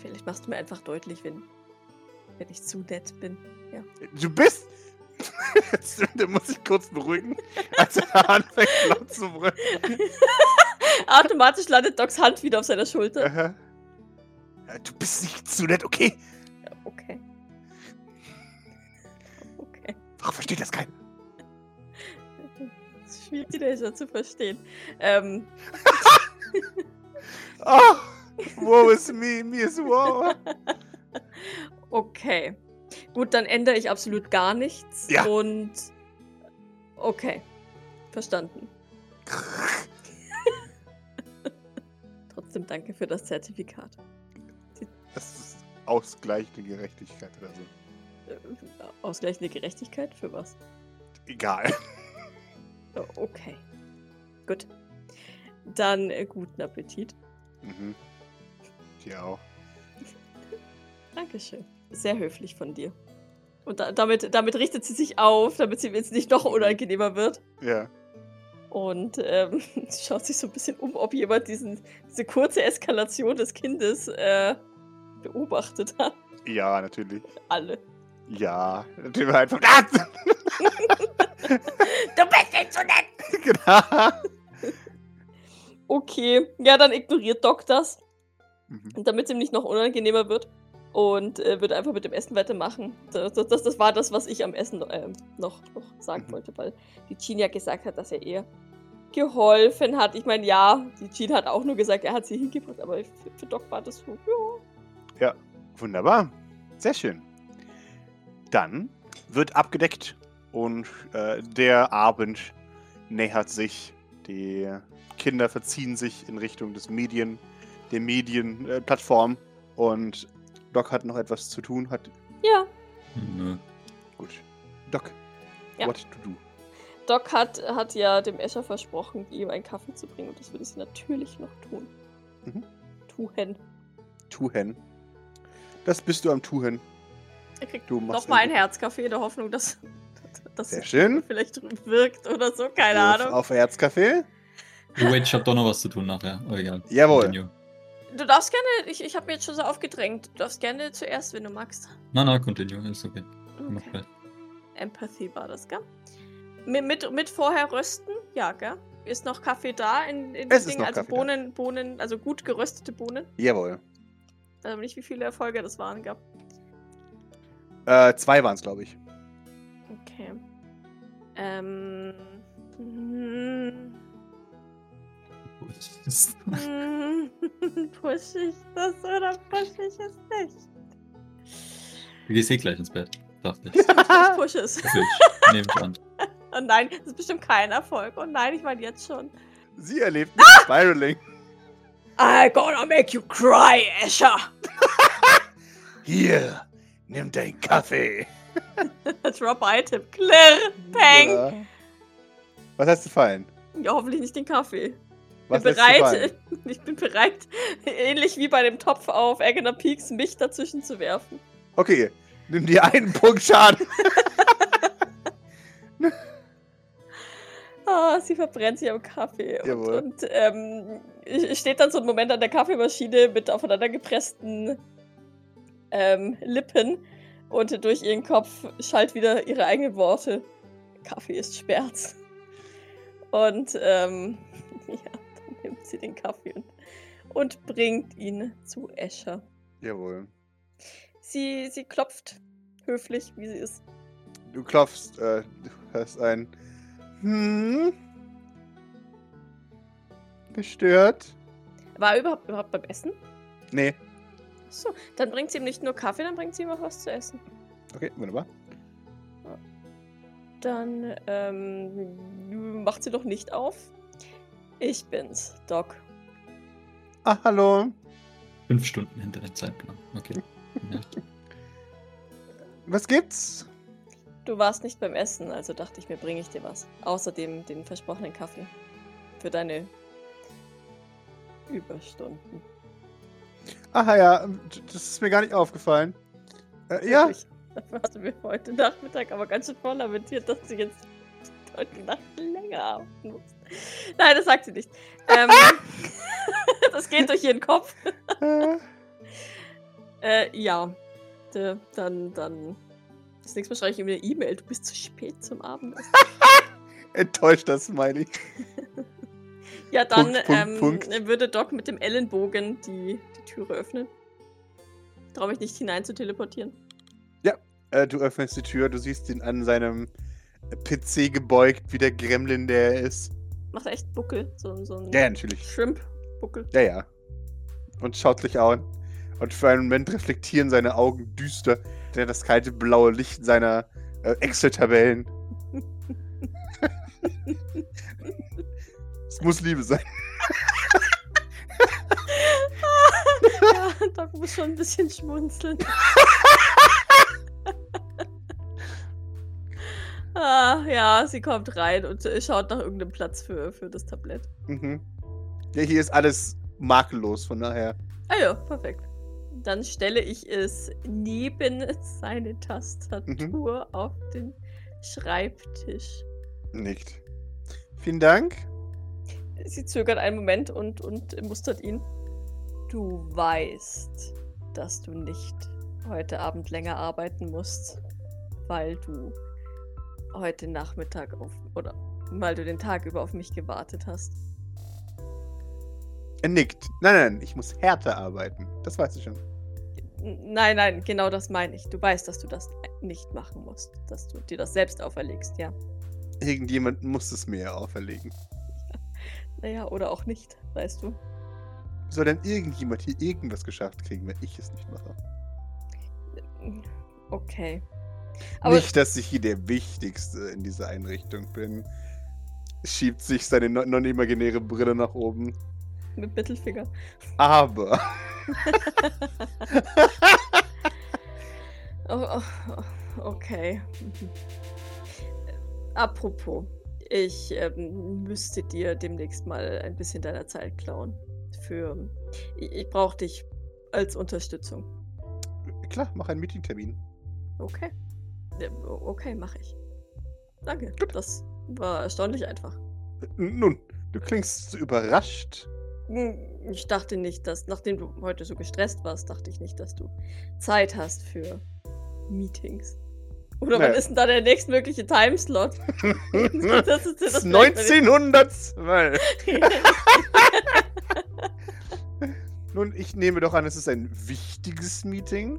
Vielleicht machst du mir einfach deutlich, wenn, wenn ich zu nett bin. Ja. Du bist. da muss ich kurz beruhigen, als er anfängt laut zu brüllen. Automatisch landet Docs Hand wieder auf seiner Schulter. Aha. Du bist nicht zu nett, okay? Okay. Okay. Warum versteht das keiner? Das ist schwierig, die Laser zu verstehen. Ähm. oh, woe is me, me is woe. Okay. Gut, dann ändere ich absolut gar nichts. Ja. Und. Okay. Verstanden. Trotzdem danke für das Zertifikat. Das ist ausgleichende Gerechtigkeit oder so. Äh, ausgleichende Gerechtigkeit? Für was? Egal. Oh, okay. Gut. Dann äh, guten Appetit. Mhm. Dir auch. Dankeschön. Sehr höflich von dir. Und da, damit, damit richtet sie sich auf, damit sie jetzt nicht noch unangenehmer wird. Ja. Und ähm, schaut sich so ein bisschen um, ob jemand diesen, diese kurze Eskalation des Kindes äh, beobachtet hat. Ja, natürlich. Alle. Ja, natürlich einfach. Ah! du bist nicht so nett! Genau. Okay, ja, dann ignoriert Doc das. Mhm. Damit es ihm nicht noch unangenehmer wird. Und äh, wird einfach mit dem Essen weitermachen. Das, das, das war das, was ich am Essen äh, noch, noch sagen mhm. wollte, weil die Jean ja gesagt hat, dass er eher geholfen hat. Ich meine, ja, die Jean hat auch nur gesagt, er hat sie hingebracht, aber für, für Doc war das so, ja, ja, wunderbar. Sehr schön. Dann wird abgedeckt und äh, der Abend nähert sich. Die Kinder verziehen sich in Richtung des Medien, der Medienplattform. Und Doc hat noch etwas zu tun. Hat... Ja. Mhm. Gut. Doc, ja. what to do? Doc hat, hat ja dem Escher versprochen, ihm einen Kaffee zu bringen und das würde sie natürlich noch tun. Mhm. Tuhen. Tuhen. Das bist du am Tuhen. Er kriegt du machst nochmal ein Herzkaffee in der Hoffnung, dass das Sehr schön. vielleicht wirkt oder so, keine auf, Ahnung. Auf Herzkaffee. Wait, ich hab doch noch was zu tun nachher. Oh, egal. Jawohl. Continue. Du darfst gerne, ich, ich habe mir jetzt schon so aufgedrängt. Du darfst gerne zuerst, wenn du magst. Na, na, continue, ist okay. Mach Okay. Empathy war das, gell? Mit, mit, mit vorher rösten? Ja, gell? Ist noch Kaffee da in, in Es Ding? Also Kaffee da. Bohnen, Bohnen, also gut geröstete Bohnen. Jawohl. Weiß aber nicht, wie viele Erfolge das waren, gell? Äh, zwei waren es, glaube ich. Okay. Ähm. hm, Wo ist- Push ich das oder push ich es nicht? Du gehst eh gleich ins Bett. Dachte ich. Ich push es. Natürlich. Nehme ich an. Oh nein, das ist bestimmt kein Erfolg. Oh nein, ich meine jetzt schon. Sie erlebt nicht Spiraling. I gonna make you cry, Escher! Hier, nimm deinen Kaffee. Drop Item. Klirr! Peng! Ja. Was hast du fallen? Ja, hoffentlich nicht den Kaffee. Was bin bereit, ich bin bereit, ähnlich wie bei dem Topf auf Agner Peaks, mich dazwischen zu werfen. Okay, nimm dir einen Punkt Schaden. Ah, sie verbrennt sich am Kaffee. Und, und ähm, steht dann so ein Moment an der Kaffeemaschine mit aufeinander gepressten ähm, Lippen und durch ihren Kopf schallt wieder ihre eigenen Worte. Kaffee ist Schmerz. Und ähm, ja, nimmt sie den Kaffee und, und bringt ihn zu Escher. Jawohl. Sie, sie klopft höflich, wie sie ist. Du klopfst, äh, du hörst ein Hm. Gestört? War er überhaupt, überhaupt beim Essen? Nee. So, dann bringt sie ihm nicht nur Kaffee, dann bringt sie ihm auch was zu essen. Okay, wunderbar. Dann ähm, macht sie doch nicht auf. Ich bin's, Doc. Ah, hallo. Fünf Stunden hinter dem Zeitplan. Okay. Was gibt's? Du warst nicht beim Essen, also dachte ich mir, bringe ich dir was. Außerdem den versprochenen Kaffee. Für deine Überstunden. Aha, ja, das ist mir gar nicht aufgefallen. Äh, ja, hast du mir heute Nachmittag aber ganz schön voll lamentiert, dass du jetzt heute Nacht länger arbeiten musst. Nein, das sagt sie nicht. Ähm, das geht durch ihren Kopf. äh, ja. Dann, dann. Das nächste Mal schreibe ich ihm eine E-Mail. Du bist zu spät zum Abendessen. enttäuscht das Smiley. Ja, dann Punkt, ähm, Punkt. würde Doc mit dem Ellenbogen die, die Türe öffnen. Traue mich nicht hinein zu teleportieren. Äh, du öffnest die Tür, du siehst ihn an seinem PC gebeugt, wie der Gremlin, der er ist. Macht echt Buckel. So, so ein Ja, natürlich. Shrimp-Buckel. Ja, ja. Und schaut dich an. Und für einen Moment reflektieren seine Augen düster, denn das kalte blaue Licht seiner äh, Excel-Tabellen. Es muss Liebe sein. ja, Doc muss schon ein bisschen schmunzeln. ja, sie kommt rein und schaut nach irgendeinem Platz für, für das Tablett. Mhm. Ja, hier ist alles makellos, von daher. Ah ja, perfekt. Dann stelle ich es neben seine Tastatur auf den Schreibtisch. Nicht. Vielen Dank. Sie zögert einen Moment und, und mustert ihn. Du weißt, dass du nicht heute Abend länger arbeiten musst, weil du heute Nachmittag auf oder weil du den Tag über auf mich gewartet hast. Er nickt. Nein, nein, ich muss härter arbeiten. Das weißt du schon. Nein, nein, genau das meine ich. Du weißt, dass du das nicht machen musst, dass du dir das selbst auferlegst, ja. Irgendjemand muss es mir ja auferlegen. Naja, oder auch nicht, weißt du. Soll denn irgendjemand hier irgendwas geschafft kriegen, wenn ich es nicht mache? Okay. Aber nicht, dass ich hier der Wichtigste in dieser Einrichtung bin. Schiebt sich seine non- non-imaginäre Brille nach oben. mit Mittelfinger. Aber. Oh, oh, oh, okay. Mhm. Apropos, ich ähm, müsste dir demnächst mal ein bisschen deiner Zeit klauen. Für. Ich, ich brauche dich als Unterstützung. Klar, mach einen Meetingtermin. Okay. Okay, mache ich. Danke. Das war erstaunlich einfach. Nun, Du klingst so überrascht. Hm, ich dachte nicht, dass, nachdem du heute so gestresst warst, dachte ich nicht, dass du Zeit hast für Meetings. Oder Naja. wann ist denn da der nächstmögliche Timeslot? das ist Das 1902. Nun, ich nehme doch an, es ist ein wichtiges Meeting.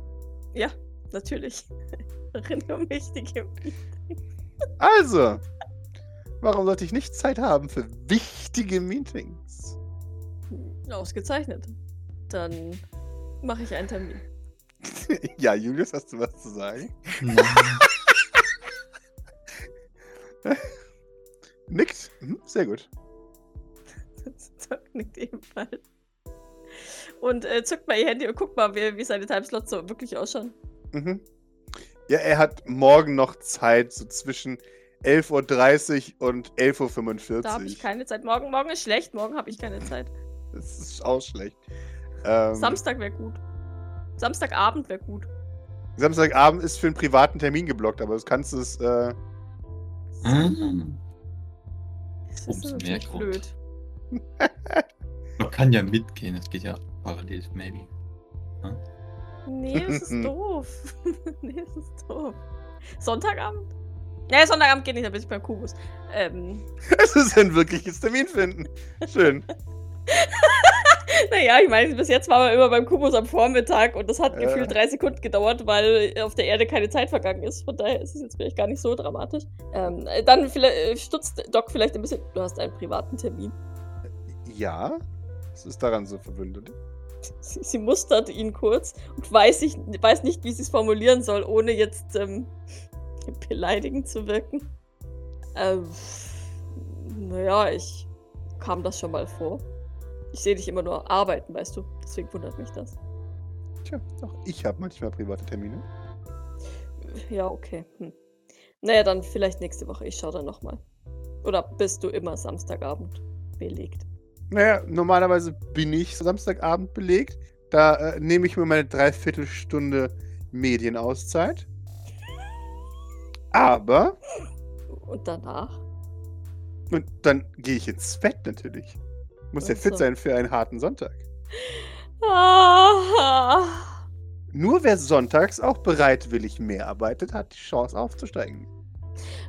Ja, natürlich. Darin um wichtige Also, warum sollte ich nicht Zeit haben für wichtige Meetings? Ausgezeichnet. Dann mache ich einen Termin. ja, Julius, hast du was zu sagen? Nein. Nickt? Mhm, sehr gut. Zock nickt ebenfalls. Und äh, zückt mal ihr Handy und guckt mal, wie, wie seine Timeslots so wirklich ausschauen. Mhm. Ja, er hat morgen noch Zeit, so zwischen 11.30 Uhr und 11.45 Uhr. Da habe ich keine Zeit. Morgen, morgen ist schlecht, morgen habe ich keine Zeit. Das ist auch schlecht. Ähm, Samstag wäre gut. Samstagabend wäre gut. Samstagabend ist für einen privaten Termin geblockt, aber das kannst du es. Äh, Hm. Das Umso ist mehr Grund. blöd. Man kann ja mitgehen, das geht ja parallel, maybe. Nee, das ist doof. nee, das ist doof. Sonntagabend? Nee, Sonntagabend geht nicht, da bin ich beim Kubus. Ähm, es ist ein wirkliches Termin finden. Schön. naja, ich meine, bis jetzt waren wir immer beim Kubus am Vormittag und das hat Ja. gefühlt drei Sekunden gedauert, weil auf der Erde keine Zeit vergangen ist. Von daher ist es jetzt vielleicht gar nicht so dramatisch. Ähm, äh, dann äh, stutzt Doc vielleicht ein bisschen. Du hast einen privaten Termin. Ja. Was ist daran so verwundert? Sie, sie mustert ihn kurz und weiß, ich, weiß nicht, wie sie es formulieren soll, ohne jetzt ähm, beleidigend zu wirken. Ähm, naja, ich kam das schon mal vor. Ich sehe dich immer nur arbeiten, weißt du. Deswegen wundert mich das. Tja, auch ich habe manchmal private Termine. Ja, okay. Hm. Naja, dann vielleicht nächste Woche. Ich schaue dann nochmal. Oder bist du immer Samstagabend belegt? Naja, normalerweise bin ich Samstagabend belegt. Da äh, nehme ich mir meine Dreiviertelstunde Medienauszeit. Aber, Und danach? und dann gehe ich ins Bett natürlich. Muss ja Ach fit sein für einen harten Sonntag. Ah, Nur wer sonntags auch bereitwillig mehr arbeitet, hat die Chance aufzusteigen.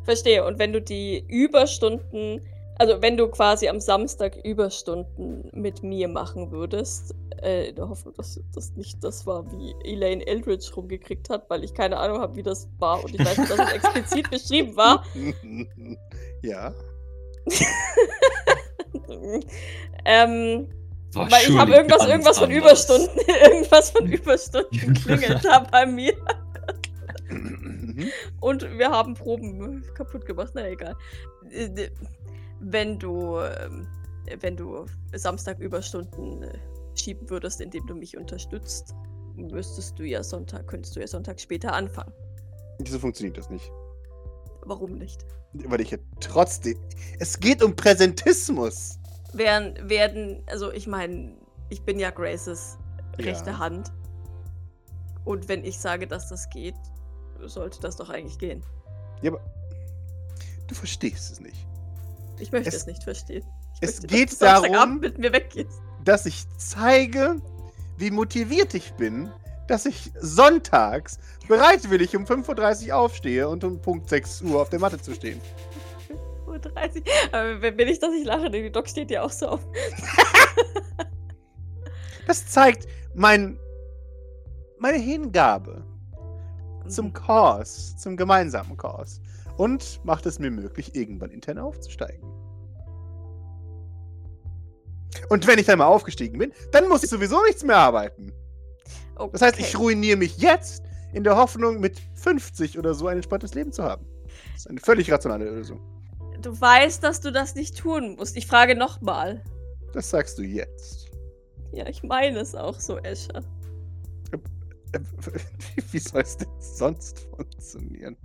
Verstehe. Und wenn du die Überstunden, also wenn du quasi am Samstag Überstunden mit mir machen würdest, äh, in der Hoffnung, dass das nicht das war, wie Elaine Eldridge rumgekriegt hat, weil ich keine Ahnung habe, wie das war und ich weiß nicht, dass es explizit beschrieben war. ja. ähm, War weil ich habe irgendwas, irgendwas von. Überstunden, irgendwas von Überstunden klingelt da bei mir. Mhm. Und wir haben Proben kaputt gemacht. Na egal. Wenn du, ähm, wenn du Samstag Überstunden äh, schieben würdest, indem du mich unterstützt, müsstest du ja Sonntag, könntest du ja Sonntag später anfangen. Wieso funktioniert das nicht? Warum nicht? Weil ich ja trotzdem. Es geht um Präsentismus. Werden, werden, also ich meine, ich bin ja Graces Ja. rechte Hand. Und wenn ich sage, dass das geht, sollte das doch eigentlich gehen. Ja, aber. Du verstehst es nicht. Ich möchte Es- es, nicht verstehen. Ich es möchte, geht darum-. Dass ich zeige, wie motiviert ich bin, dass ich sonntags bereitwillig um 5.30 Uhr aufstehe und um Punkt 6 Uhr auf der Matte zu stehen. Uhr 30. Aber wenn will ich, dass ich lache, denn die Doc steht ja auch so auf. Das zeigt mein, meine Hingabe zum Kurs, zum gemeinsamen Kurs. Und macht es mir möglich, irgendwann intern aufzusteigen. Und wenn ich dann mal aufgestiegen bin, dann muss ich sowieso nichts mehr arbeiten. Okay. Das heißt, ich ruiniere mich jetzt in der Hoffnung, mit 50 oder so ein entspanntes Leben zu haben. Das ist eine völlig rationale Lösung. Du weißt, dass du das nicht tun musst. Ich frage nochmal. Das sagst du jetzt. Ja, ich meine es auch so, Escher. Äh, Wie soll es denn sonst funktionieren?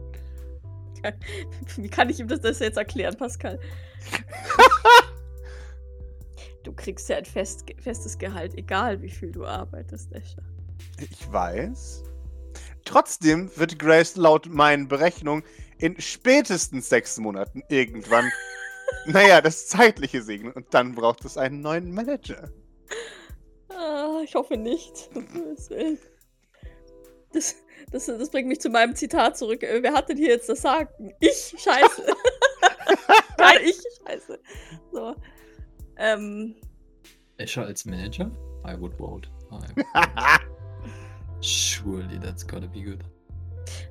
Wie kann ich ihm das, das jetzt erklären, Pascal? du kriegst ja ein fest, festes Gehalt, egal wie viel du arbeitest, Escher. Ich weiß. Trotzdem wird Grace laut meinen Berechnungen in spätestens sechs Monaten irgendwann Naja, das zeitliche Segnen. Und dann braucht es einen neuen Manager. Ah, ich hoffe nicht. Das, das, das bringt mich zu meinem Zitat zurück. Äh, wer hat denn hier jetzt das Sagen? Ich, scheiße. Nein, ich, scheiße. So. Ähm, Escher als Manager? I would vote. Surely that's gotta be good.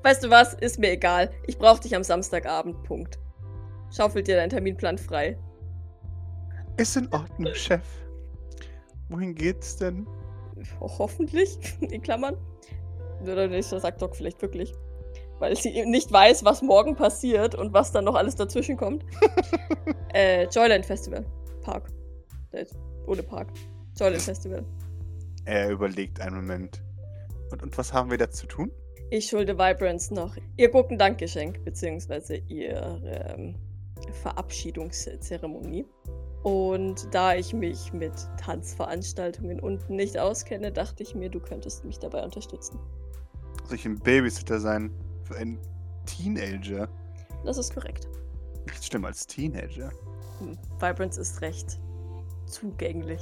Weißt du was? Ist mir egal. Ich brauch dich am Samstagabend. Punkt. Schaufel dir deinen Terminplan frei. Ist in Ordnung, Chef. Wohin geht's denn? Ho hoffentlich, in Klammern. Oder nicht, das sagt Doc vielleicht wirklich. Weil sie nicht weiß, was morgen passiert und was dann noch alles dazwischen kommt. äh, Joyland Festival. Park. Ohne Park. Joyland Festival. Er überlegt einen Moment. Und, und was haben wir da zu tun? Ich schulde Vibrance noch ihr Gurkendankgeschenk, beziehungsweise ihre ähm, Verabschiedungszeremonie. Und da ich mich mit Tanzveranstaltungen unten nicht auskenne, dachte ich mir, du könntest mich dabei unterstützen. Soll ich ein Babysitter sein? Für einen Teenager? Das ist korrekt. Nicht schlimm als Teenager. Hm. Vibrance ist recht zugänglich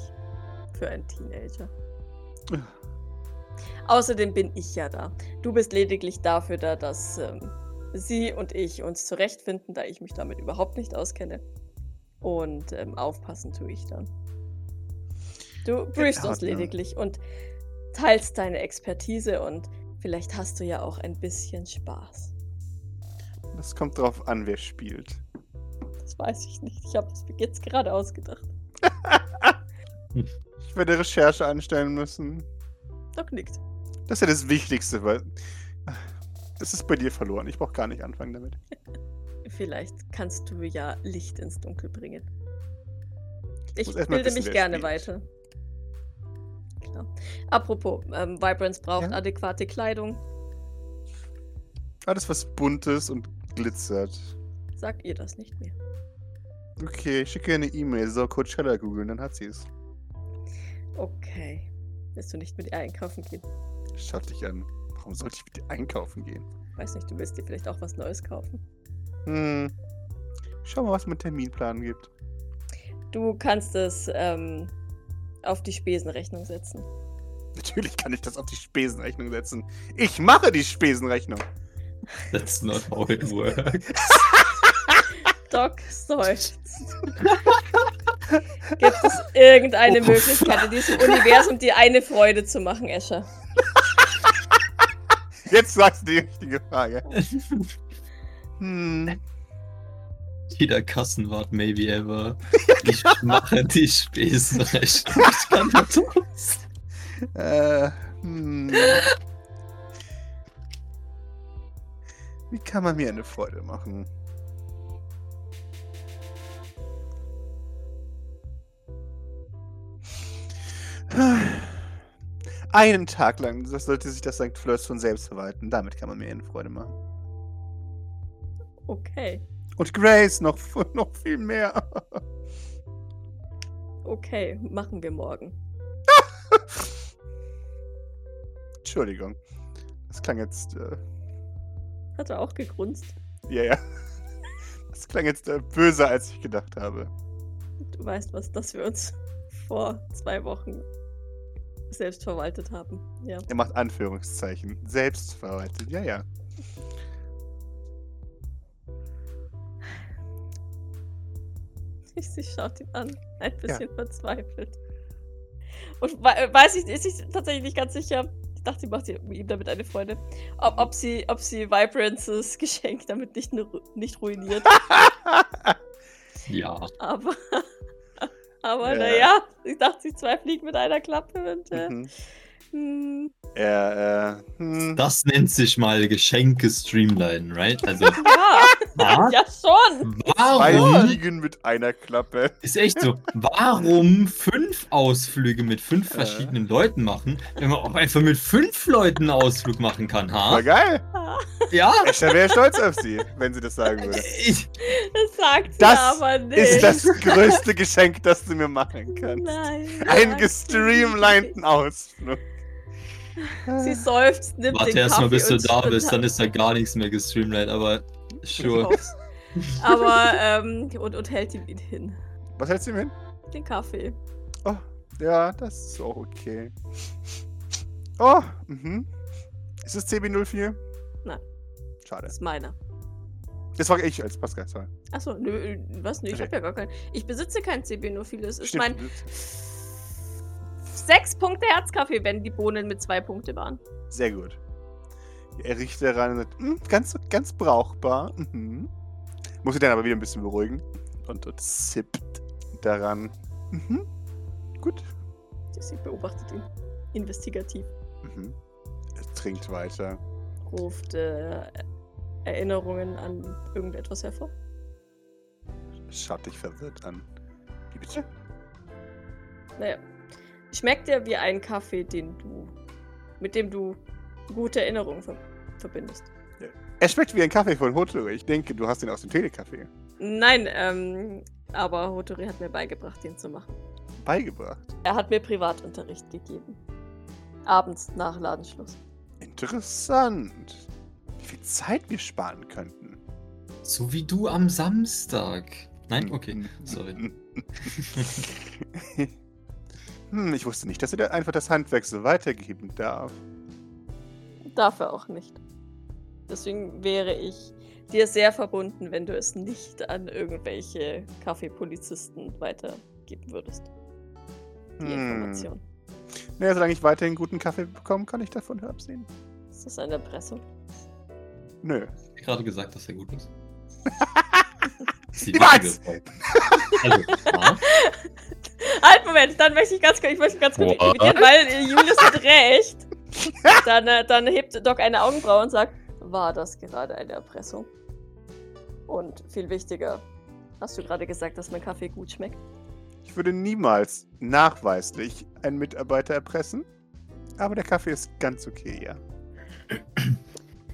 für einen Teenager. Außerdem bin ich ja da. Du bist lediglich dafür da, dass ähm, sie und ich uns zurechtfinden, da ich mich damit überhaupt nicht auskenne. Und ähm, aufpassen tue ich dann. Du briefst uns lediglich und teilst deine Expertise und vielleicht hast du ja auch ein bisschen Spaß. Das kommt drauf an, wer spielt. Das weiß ich nicht. Ich habe es mir jetzt gerade ausgedacht. ich werde Recherche anstellen müssen. Doc nickt. Das ist ja das Wichtigste, weil es ist bei dir verloren. Ich brauche gar nicht anfangen damit. Vielleicht kannst du ja Licht ins Dunkel bringen. Ich bilde wissen, mich gerne spielt. weiter. Klar. Apropos, ähm, Vibrance braucht ja? adäquate Kleidung. Alles, was buntes und glitzert. Sag ihr das nicht mehr. Okay, ich schicke ihr eine E-Mail, soll Coachella googeln, dann hat sie es. Okay. Willst du nicht mit ihr einkaufen gehen? Schau dich an. Warum sollte ich mit dir einkaufen gehen? Weiß nicht, du willst dir vielleicht auch was Neues kaufen. Hm. Schau mal, was mit Terminplan gibt. Du kannst es ähm, auf die Spesenrechnung setzen. Natürlich kann ich das auf die Spesenrechnung setzen. Ich mache die Spesenrechnung. That's not how it works. Doc seufzt. Gibt es irgendeine oh, Möglichkeit in diesem Universum, dir eine Freude zu machen, Escher? Jetzt sagst du die richtige Frage. Hm. Jeder Kassenwart, maybe ever. Ich mache die Spesenrechnung. Ich kann das. Äh, hm. Wie kann man mir eine Freude machen? Einen Tag lang das sollte sich das St. Fleurs von selbst verwalten. Damit kann man mir eine Freude machen. Okay. Und Grace noch, noch viel mehr. okay, machen wir morgen. Entschuldigung. Das klang jetzt. Äh... Hat er auch gegrunzt? Ja, ja. Das klang jetzt äh, böser, als ich gedacht habe. Du weißt was, dass wir uns vor zwei Wochen selbst verwaltet haben. Ja. Er macht Anführungszeichen. Selbst verwaltet, ja, ja. Sie schaut ihn an, ein bisschen ja. verzweifelt. Und weiß ich, ist sich tatsächlich nicht ganz sicher. Ich dachte, sie macht ihm damit eine Freude. Ob, ob sie, ob sie Vibrances Geschenk damit nicht, nicht ruiniert. ja. Aber aber ja. naja, ich dachte, sie zwei fliegen mit einer Klappe. Und, äh, mhm. hm. Ja, äh, hm. Das nennt sich mal Geschenke streamline, right? Also, ja, ja schon. Warum? Zwei Fliegen mit einer Klappe. Ist echt so. Warum fünf Ausflüge mit fünf verschiedenen äh. Leuten machen, wenn man auch einfach mit fünf Leuten einen Ausflug machen kann, ha? War geil. Ja. Ich wäre stolz auf sie, wenn sie das sagen würde. Ich, das sagt sie das aber nicht. ist das größte Geschenk, das du mir machen kannst. Nein. Einen gestreamlinten Ausflug. Sie seufzt, nimmt Warte den erstmal, bis du da bist, dann ist da gar nichts mehr gestreamlined, aber sure. Aber, ähm, und, und hält ihm ihn hin. Was hältst du ihm hin? Den Kaffee. Oh, ja, das ist auch okay. Oh, mhm. Ist es CB04? Nein. Schade. Das ist meiner. Das war ich als Pascal, sorry. Achso, nö, was? Nö, ich Okay. hab ja gar keinen. Ich besitze kein CB04. Es ist Stimmt. mein 6 Punkte Herzkaffee, wenn die Bohnen mit 2 Punkte waren. Sehr gut. Er riecht daran und sagt, "Hm, ganz, ganz brauchbar. Mhm. Muss sich dann aber wieder ein bisschen beruhigen. Und, und sippt daran. Mhm. Gut. Sie beobachtet ihn. Investigativ. Mhm. Er trinkt weiter. Ruft äh, Erinnerungen an irgendetwas hervor. Schaut dich verwirrt an. Wie bitte? Naja. Schmeckt dir wie ein Kaffee, den du. mit dem du gute Erinnerungen ver verbindest. Er schmeckt wie ein Kaffee von Hotere. Ich denke, du hast ihn aus dem Telecafé Nein, ähm, aber Hotori hat mir beigebracht, den zu machen. beigebracht. Er hat mir Privatunterricht gegeben. Abends nach Ladenschluss. Interessant. Wie viel Zeit wir sparen könnten. So wie du am Samstag. Nein? Okay, sorry. hm, ich wusste nicht, dass er dir einfach das Handwerk so weitergeben darf. Dafür auch nicht. Deswegen wäre ich dir sehr verbunden, wenn du es nicht an irgendwelche Kaffeepolizisten weitergeben würdest. Die Hm. Information. Naja, solange ich weiterhin guten Kaffee bekomme, kann ich davon absehen. Ist das eine Erpressung? Nö. Ich gerade gesagt, dass er gut ist. Was? Also. Halt, Moment, dann möchte ich ganz, ich möchte ganz kurz What? weil Julius hat recht. Dann, äh, dann hebt Doc eine Augenbraue und sagt, war das gerade eine Erpressung? Und viel wichtiger, hast du gerade gesagt, dass mein Kaffee gut schmeckt? Ich würde niemals nachweislich einen Mitarbeiter erpressen. Aber der Kaffee ist ganz okay, ja.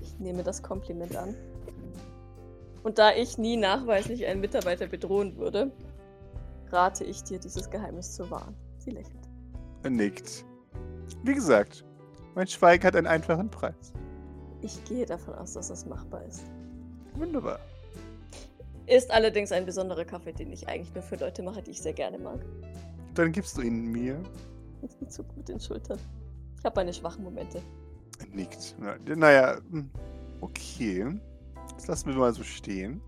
Ich nehme das Kompliment an. Und da ich nie nachweislich einen Mitarbeiter bedrohen würde, rate ich dir, dieses Geheimnis zu wahren. Sie lächelt. Er nickt. Wie gesagt, mein Schweigen hat einen einfachen Preis. Ich gehe davon aus, dass das machbar ist. Wunderbar. Ist allerdings ein besonderer Kaffee, den ich eigentlich nur für Leute mache, die ich sehr gerne mag. Dann gibst du ihn mir. Ich zuckt mit den Schultern. Ich habe meine schwachen Momente. Nickt. Na- Naja, hm, okay. Das lassen wir mal so stehen.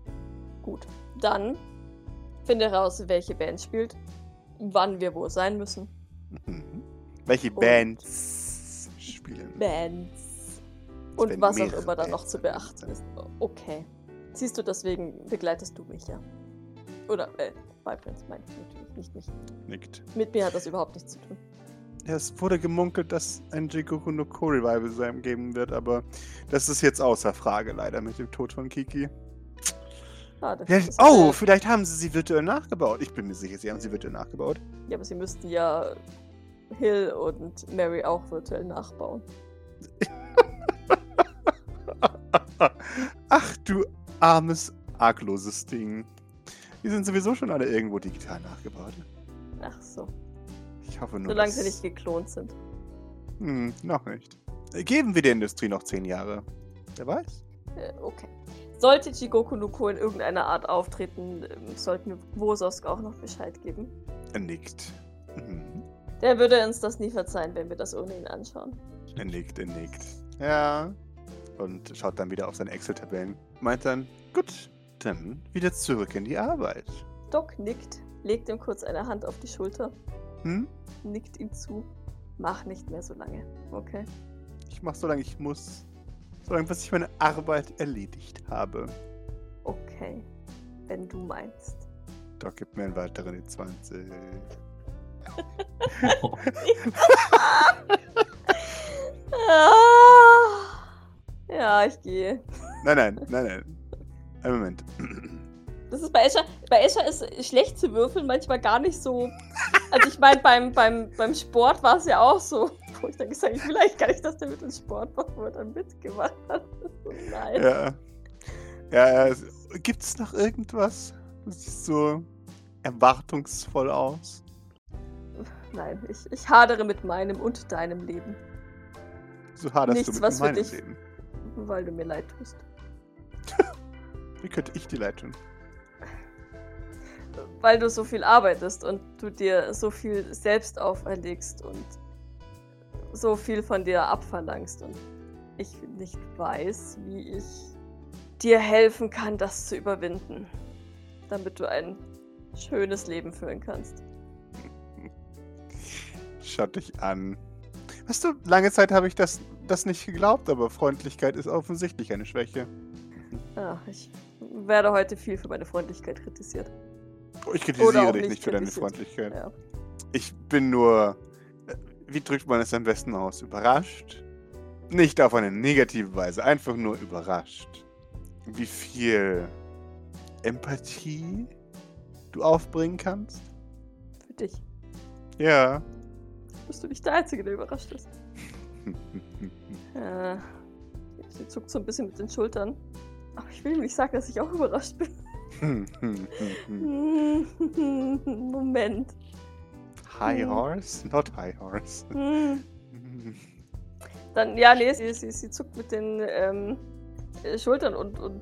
Gut. Dann finde heraus, welche Band spielt, wann wir wo sein müssen. Mhm. Welche Und- Bands spielen? Bands. Und was auch immer da noch zu beachten ist. Okay. Siehst du, deswegen begleitest du mich ja. Oder, äh, Vibrance meine ich natürlich, nicht mich. Nickt. Mit mir hat das überhaupt nichts zu tun. Ja, es wurde gemunkelt, dass ein Jigoku no Ko Revival sein geben wird, aber das ist jetzt außer Frage leider mit dem Tod von Kiki. Das ist, oh, vielleicht haben sie sie virtuell nachgebaut. Ich bin mir sicher, sie haben sie virtuell nachgebaut. Ja, aber sie müssten ja Hill und Mary auch virtuell nachbauen. Ach du armes, argloses Ding. Die sind sowieso schon alle irgendwo digital nachgebaut. Ach so. Ich hoffe nur, Solange dass... sie nicht geklont sind. Hm, noch nicht. Äh, Geben wir der Industrie noch zehn Jahre. Wer weiß? Äh, okay. Sollte Jigoku no Ko in irgendeiner Art auftreten, ähm, sollten wir Wososk auch noch Bescheid geben. Er nickt. Mhm. Der würde uns das nie verzeihen, wenn wir das ohne ihn anschauen. Er nickt, er nickt. Ja. Und schaut dann wieder auf seine Excel-Tabellen. Meint dann, gut, dann wieder zurück in die Arbeit. Doc nickt, legt ihm kurz eine Hand auf die Schulter, Hm? nickt ihm zu. Mach nicht mehr so lange, okay? Ich mach solange ich muss. Solange bis ich meine Arbeit erledigt habe. Okay. Wenn du meinst. Doc gibt mir einen weiteren E20. Ah. Ja, ich gehe. Nein, nein, nein, nein. Einen Moment. Das ist bei Escher, bei Escher ist schlecht zu würfeln, manchmal gar nicht so. Also ich meine, beim, beim, beim Sport war es ja auch so, wo ich dann gesagt habe, vielleicht kann ich das damit ins Sport machen, wo er dann mitgemacht hat. So, nein. Ja. Ja, gibt es noch irgendwas? Das sieht so erwartungsvoll aus. Nein, ich, ich hadere mit meinem und deinem Leben, So haderst Nichts, du mit was für meinem dich- Leben. Weil du mir leid tust. Wie könnte ich dir leid tun? Weil du so viel arbeitest und du dir so viel selbst auferlegst und so viel von dir abverlangst und ich nicht weiß, wie ich dir helfen kann, das zu überwinden, damit du ein schönes Leben führen kannst. Schaut dich an. Weißt du, lange Zeit habe ich das, das nicht geglaubt, aber Freundlichkeit ist offensichtlich eine Schwäche. Ach, ich werde heute viel für meine Freundlichkeit kritisiert. Oh, ich kritisiere dich nicht, nicht für deine Freundlichkeit. Ja. Ich bin nur, äh, wie drückt man es am besten aus? Überrascht? Nicht auf eine negative Weise, einfach nur überrascht. Wie viel Empathie du aufbringen kannst? Für dich. Ja. Bist du nicht der Einzige, der überrascht ist? äh, sie zuckt so ein bisschen mit den Schultern. Aber ich will nicht sagen, dass ich auch überrascht bin. Moment. High hm. Horse? Not High Horse. Hm. Dann, ja, nee, sie, sie, sie zuckt mit den ähm, Schultern und, und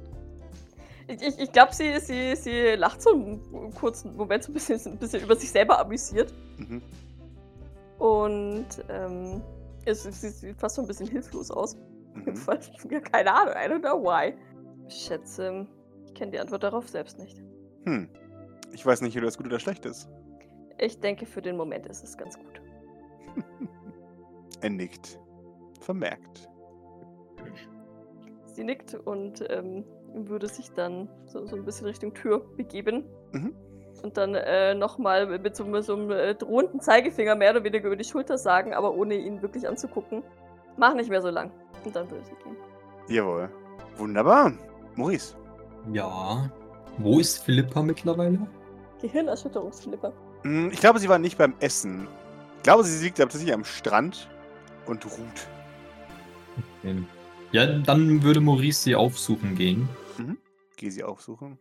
ich, ich glaube, sie, sie, sie lacht so einen kurzen Moment so ein bisschen, ein bisschen über sich selber amüsiert. Mhm. Und ähm, es, sie sieht fast so ein bisschen hilflos aus. Mhm. ja, keine Ahnung, I don't know why. Ich schätze, ich kenne die Antwort darauf selbst nicht. Hm. Ich weiß nicht, ob das gut oder schlecht ist. Ich denke, für den Moment ist es ganz gut. er nickt. Vermerkt. Sie nickt und ähm, würde sich dann so, so, ein bisschen Richtung Tür begeben. Mhm. Und dann äh, nochmal mit so, so einem äh, drohenden Zeigefinger mehr oder weniger über die Schulter sagen, aber ohne ihn wirklich anzugucken. Mach nicht mehr so lang. Und dann würde sie gehen. Jawohl. Wunderbar. Maurice. Ja. Wo ist Philippa mittlerweile? Gehirnerschütterungsphilippa. Hm, ich glaube, sie war nicht beim Essen. Ich glaube, sie liegt tatsächlich am Strand und ruht. Okay. Ja, dann würde Maurice sie aufsuchen gehen. Mhm. Geh sie aufsuchen.